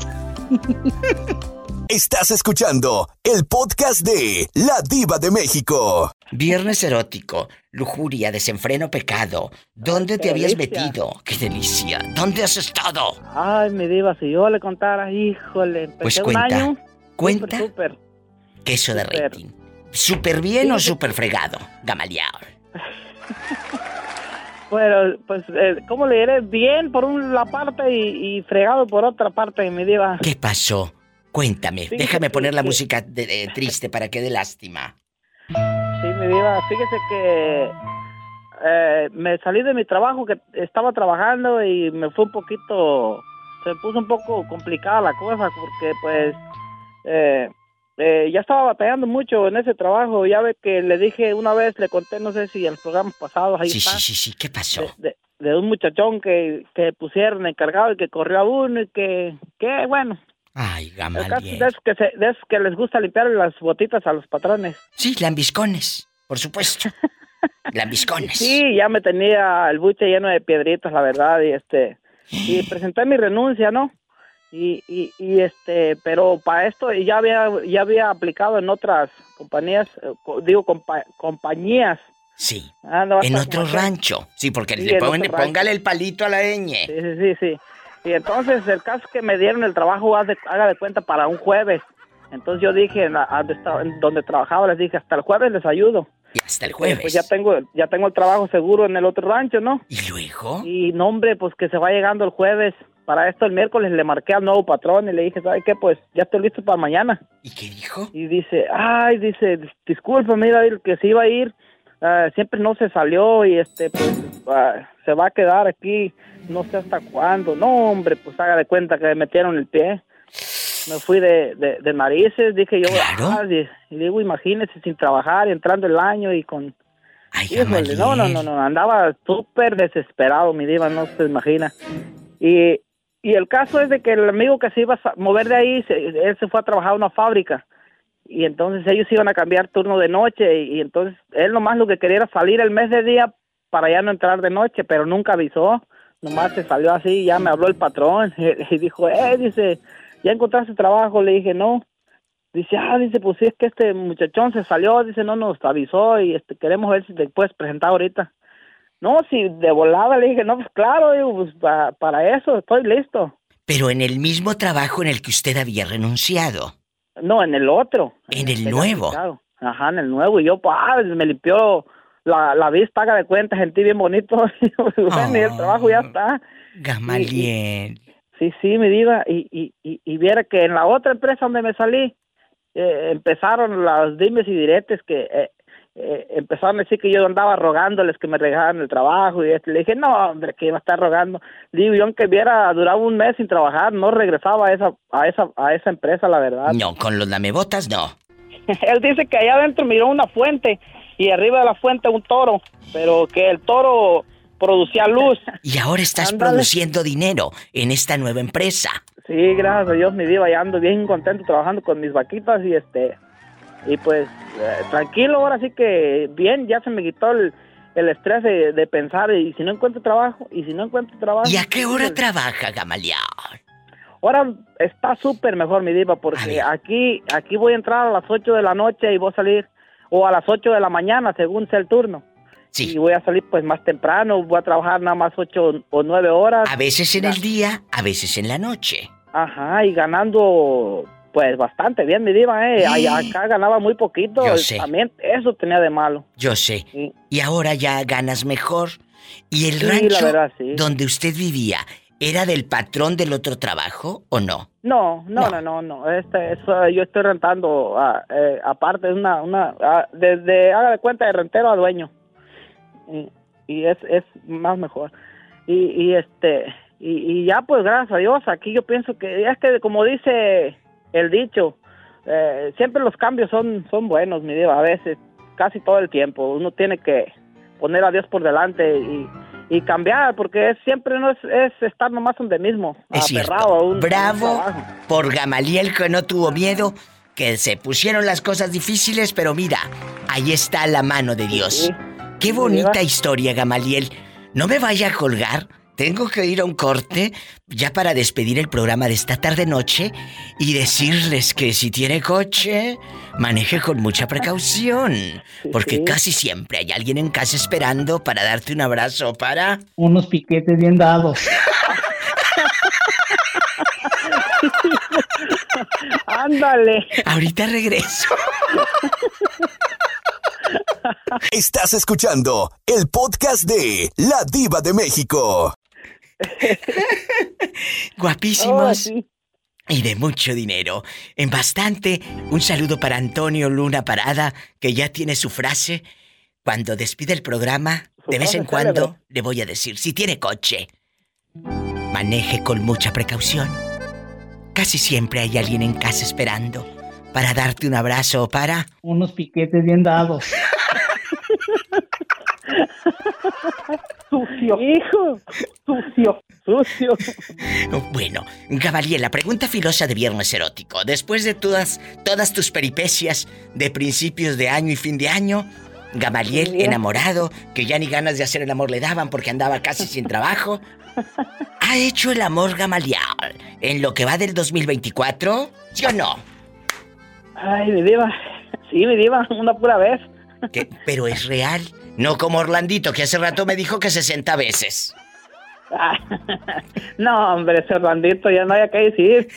Estás escuchando el podcast de La Diva de México. Viernes erótico, lujuria, desenfreno, pecado. ¿Dónde te habías delicia. metido? ¡Qué delicia! ¿Dónde has estado? Ay, mi diva, si yo le contara, híjole, empecé Pues un cuenta, año. cuenta. Súper, súper. Queso de rating. ¿Súper bien o Sí. súper fregado? Gamaleado. Bueno, pues, eh, ¿cómo le diré? Bien por una parte y, y fregado por otra parte, mi diva. ¿Qué pasó? Cuéntame, déjame poner la que- música de- de- triste para que dé lástima. Sí, mi diva, fíjese que eh, me salí de mi trabajo, que estaba trabajando y me fue un poquito, se puso un poco complicada la cosa porque pues eh, eh, ya estaba batallando mucho en ese trabajo. Ya ve que le dije una vez, le conté, no sé si en los programas pasados, ahí Sí, está, sí, sí, sí, ¿qué pasó? de, de un muchachón que, que pusieron encargado y que corrió a uno y que, que bueno, Ay, el caso Gamaliel. de esos que, se, esos que les gusta limpiar las botitas a los patrones. Sí, lambiscones, por supuesto. lambiscones. Sí, ya me tenía el buche lleno de piedritas, la verdad, y este, y presenté mi renuncia, ¿no? Y, y, y este, pero para esto ya había, ya había aplicado en otras compañías, eh, digo, compa- compañías. Sí. Ah, no, En otro rancho. Sí, porque Sí, le en ponen- otro rancho. póngale el palito a la ñ. Sí, sí, sí, sí. Y entonces el caso es que me dieron el trabajo, de- haga de cuenta, para un jueves. Entonces yo dije, en la- a donde, estaba- en donde trabajaba, les dije, hasta el jueves les ayudo. Y hasta el Pues jueves. ya tengo, ya tengo el trabajo seguro en el otro rancho, ¿no? ¿Y luego? Y no, hombre, pues que se va llegando el jueves. Para esto el miércoles le marqué al nuevo patrón y le dije, ¿sabe qué? Pues ya estoy listo para mañana. ¿Y qué dijo? Y dice, ay, dice, discúlpame, David, que se iba a ir. Ah, siempre no se salió y este, pues ah, se va a quedar aquí, no sé hasta cuándo. No, hombre, pues haga de cuenta que me metieron el pie. Me fui de, de, de narices, dije yo, ah, y, y digo, imagínese, sin trabajar, entrando el año y con... Híjole, no, no, no, no, andaba súper desesperado, mi diva, no se imagina. Y, y el caso es de que el amigo que se iba a mover de ahí, se- él se fue a trabajar a una fábrica. Y entonces ellos iban a cambiar turno de noche. Y, entonces él nomás lo que quería era salir el mes de día para ya no entrar de noche, pero nunca avisó. Nomás se salió así ya me habló el patrón. Y, dijo, eh, dice, ¿ya encontraste trabajo? Le dije, no. Dice, ah, dice, pues sí, es que este muchachón se salió, dice, no nos avisó y este queremos ver si te puedes presentar ahorita. No, si de volada le dije, no, pues claro, digo, pues pa- para eso estoy listo. Pero en el mismo trabajo en el que usted había renunciado. No, en el otro. En el nuevo. aplicado. Ajá, en el nuevo. Y yo, pues, ah, me limpió la, la vista, haga de cuenta, sentí bien bonito. bueno, y el trabajo ya está. Gamaliel. Sí, sí, mi diva. Y, y, y, y viera que en la otra empresa donde me salí, eh, empezaron las dimes y diretes que eh, eh, empezaron a decir que yo andaba rogándoles que me regalaran el trabajo y esto. le dije, no, hombre, que iba a estar rogando. Digo, yo aunque viera, duraba un mes sin trabajar, no regresaba a esa, a esa, a esa empresa, la verdad. No, con los lamebotas no. Él dice que allá adentro miró una fuente y arriba de la fuente un toro, pero que el toro producía luz. Y ahora estás produciendo dinero en esta nueva empresa. Sí, gracias a Dios, mi diva, ya ando bien contento trabajando con mis vaquitas y este, y pues eh, tranquilo, ahora sí que bien, ya se me quitó el, el estrés de, de pensar y si no encuentro trabajo, y si no encuentro trabajo. ¿Y a qué hora pues, trabaja Gamaliel? Ahora está súper mejor, mi diva, porque aquí, aquí voy a entrar a las 8 de la noche y voy a salir, o a las 8 de la mañana, según sea el turno. Sí. Y voy a salir pues más temprano, voy a trabajar nada más 8 o 9 horas. A veces en el día, a veces en la noche. Ajá, y ganando pues bastante bien, mi diva, ¿eh? Acá ganaba muy poquito. Yo sé. También eso tenía de malo. Yo sé. Y ahora ya ganas mejor. ¿Y el Sí, rancho la verdad, sí. donde usted vivía era del patrón del otro trabajo o no? No, no, no, no, no. Este, eso, yo estoy rentando ah, eh, aparte, es una, una, ah, desde, haga de cuenta, de rentero a dueño. Y, y es, es más mejor. Y, y este, y, y ya pues gracias a Dios, aquí yo pienso que, es que como dice el dicho, eh, siempre los cambios son, son buenos, mi diva, a veces, casi todo el tiempo. Uno tiene que poner a Dios por delante y, y cambiar, porque es, siempre no es, es estar nomás donde mismo, Es cierto. aferrado a un, a un Bravo por Gamaliel que no tuvo miedo, que se pusieron las cosas difíciles, pero mira, ahí está la mano de Dios. Qué bonita historia, Gamaliel. No me vaya a colgar. Tengo que ir a un corte ya para despedir el programa de esta tarde noche y decirles que si tiene coche, maneje con mucha precaución, porque casi siempre hay alguien en casa esperando para darte un abrazo para Unos piquetes bien dados. Ándale. Ahorita regreso. Estás escuchando el podcast de La Diva de México. Guapísimos. Oh, Y de mucho dinero. En bastante. Un saludo para Antonio Luna Parada, que ya tiene su frase. Cuando despide el programa, de vez en cuando célebre. le voy a decir, si tiene coche, maneje con mucha precaución. Casi siempre hay alguien en casa esperando para darte un abrazo o para... Unos piquetes bien dados. Sucio. Hijo. Sucio. Sucio. Bueno, Gabaliel, la pregunta filosa de Viernes Erótico. Después de todas, todas tus peripecias de principios de año y fin de año, Gamaliel enamorado, que ya ni ganas de hacer el amor le daban porque andaba casi sin trabajo. ¿Ha hecho el amor Gamaliel en lo que va del 2024? ¿Sí o no? Ay, mi diva. Sí, mi diva, una pura vez. ¿Qué? Pero es real. No como Orlandito, que hace rato me dijo que 60 veces. No, hombre, ese Orlandito ya no hay que decir.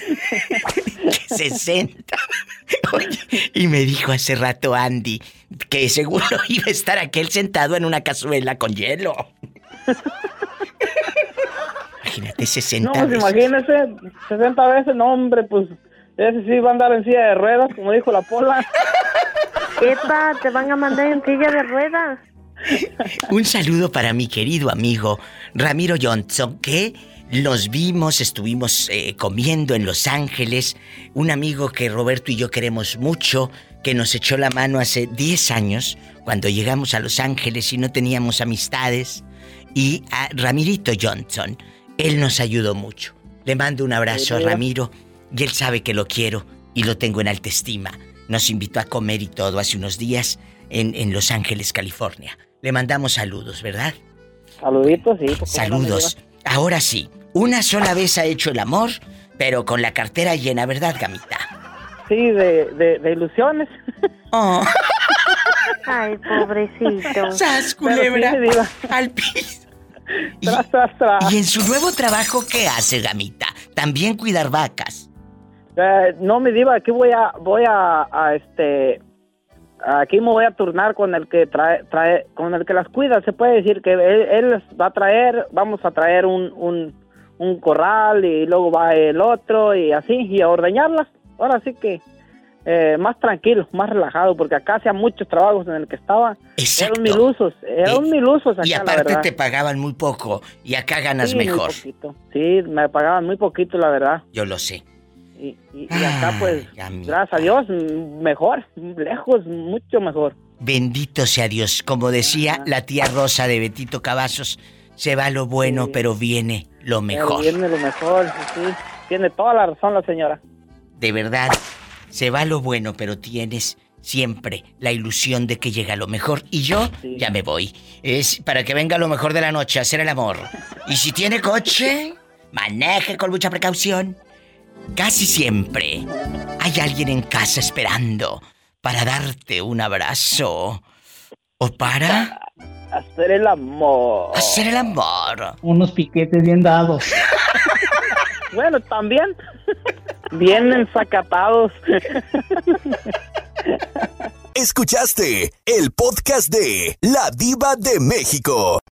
60. Oye, y me dijo hace rato Andy que seguro iba a estar aquel sentado en una cazuela con hielo. Imagínate 60 No, pues veces. imagínese, 60 veces, no, hombre, pues ese sí va a andar en silla de ruedas, como dijo la pola. Epa, te van a mandar en silla de ruedas. Un saludo para mi querido amigo Ramiro Johnson, que nos vimos, estuvimos eh, comiendo en Los Ángeles. Un amigo que Roberto y yo queremos mucho, que nos echó la mano hace 10 años, cuando llegamos a Los Ángeles y no teníamos amistades. Y a Ramirito Johnson, él nos ayudó mucho. Le mando un abrazo a. Ramiro y él sabe que lo quiero y lo tengo en alta estima. Nos invitó a comer y todo hace unos días en, en Los Ángeles, California. Le mandamos saludos, ¿verdad? Saluditos, sí. Saludos. Ahora sí, una sola vez ha hecho el amor, pero con la cartera llena, ¿verdad, gamita? Sí, de, de, de ilusiones. Oh. Ay, pobrecito. ¡Sas, culebra! culebra! Al piso. Y, y en su nuevo trabajo, ¿qué hace, gamita? También cuidar vacas. Eh, no, mi diva, aquí voy a, voy a, a, este, aquí me voy a turnar con el que trae, trae, con el que las cuida. Se puede decir que él, va a traer, vamos a traer un, un, un corral y luego va el otro y así, y a ordeñarlas. Ahora sí que eh, más tranquilo, más relajado, porque acá hacía muchos trabajos en el que estaba. Exacto. Eran mil usos, eran mil usos acá, Y aparte te pagaban muy poco y acá ganas Sí, muy mejor. poquito. Sí, me pagaban muy poquito, la verdad. Yo lo sé. Y, y- y acá, pues, gracias a Dios, mejor, lejos, mucho mejor. Bendito sea Dios. Como decía la tía Rosa de Betito Cavazos, se va lo bueno, pero viene lo Pero mejor. Viene lo mejor, sí, sí. Tiene toda la razón la señora. De verdad, se va lo bueno, pero tienes siempre la ilusión de que llega lo mejor. Y yo ya me voy. Es para que venga lo mejor de la noche, hacer el amor. Y si tiene coche, maneje con mucha precaución. Casi siempre hay alguien en casa esperando para darte un abrazo. ¿O para Hacer el amor. hacer el amor? Unos piquetes bien dados. Bueno, también. Bien ensacatados. Escuchaste el podcast de La Diva de México.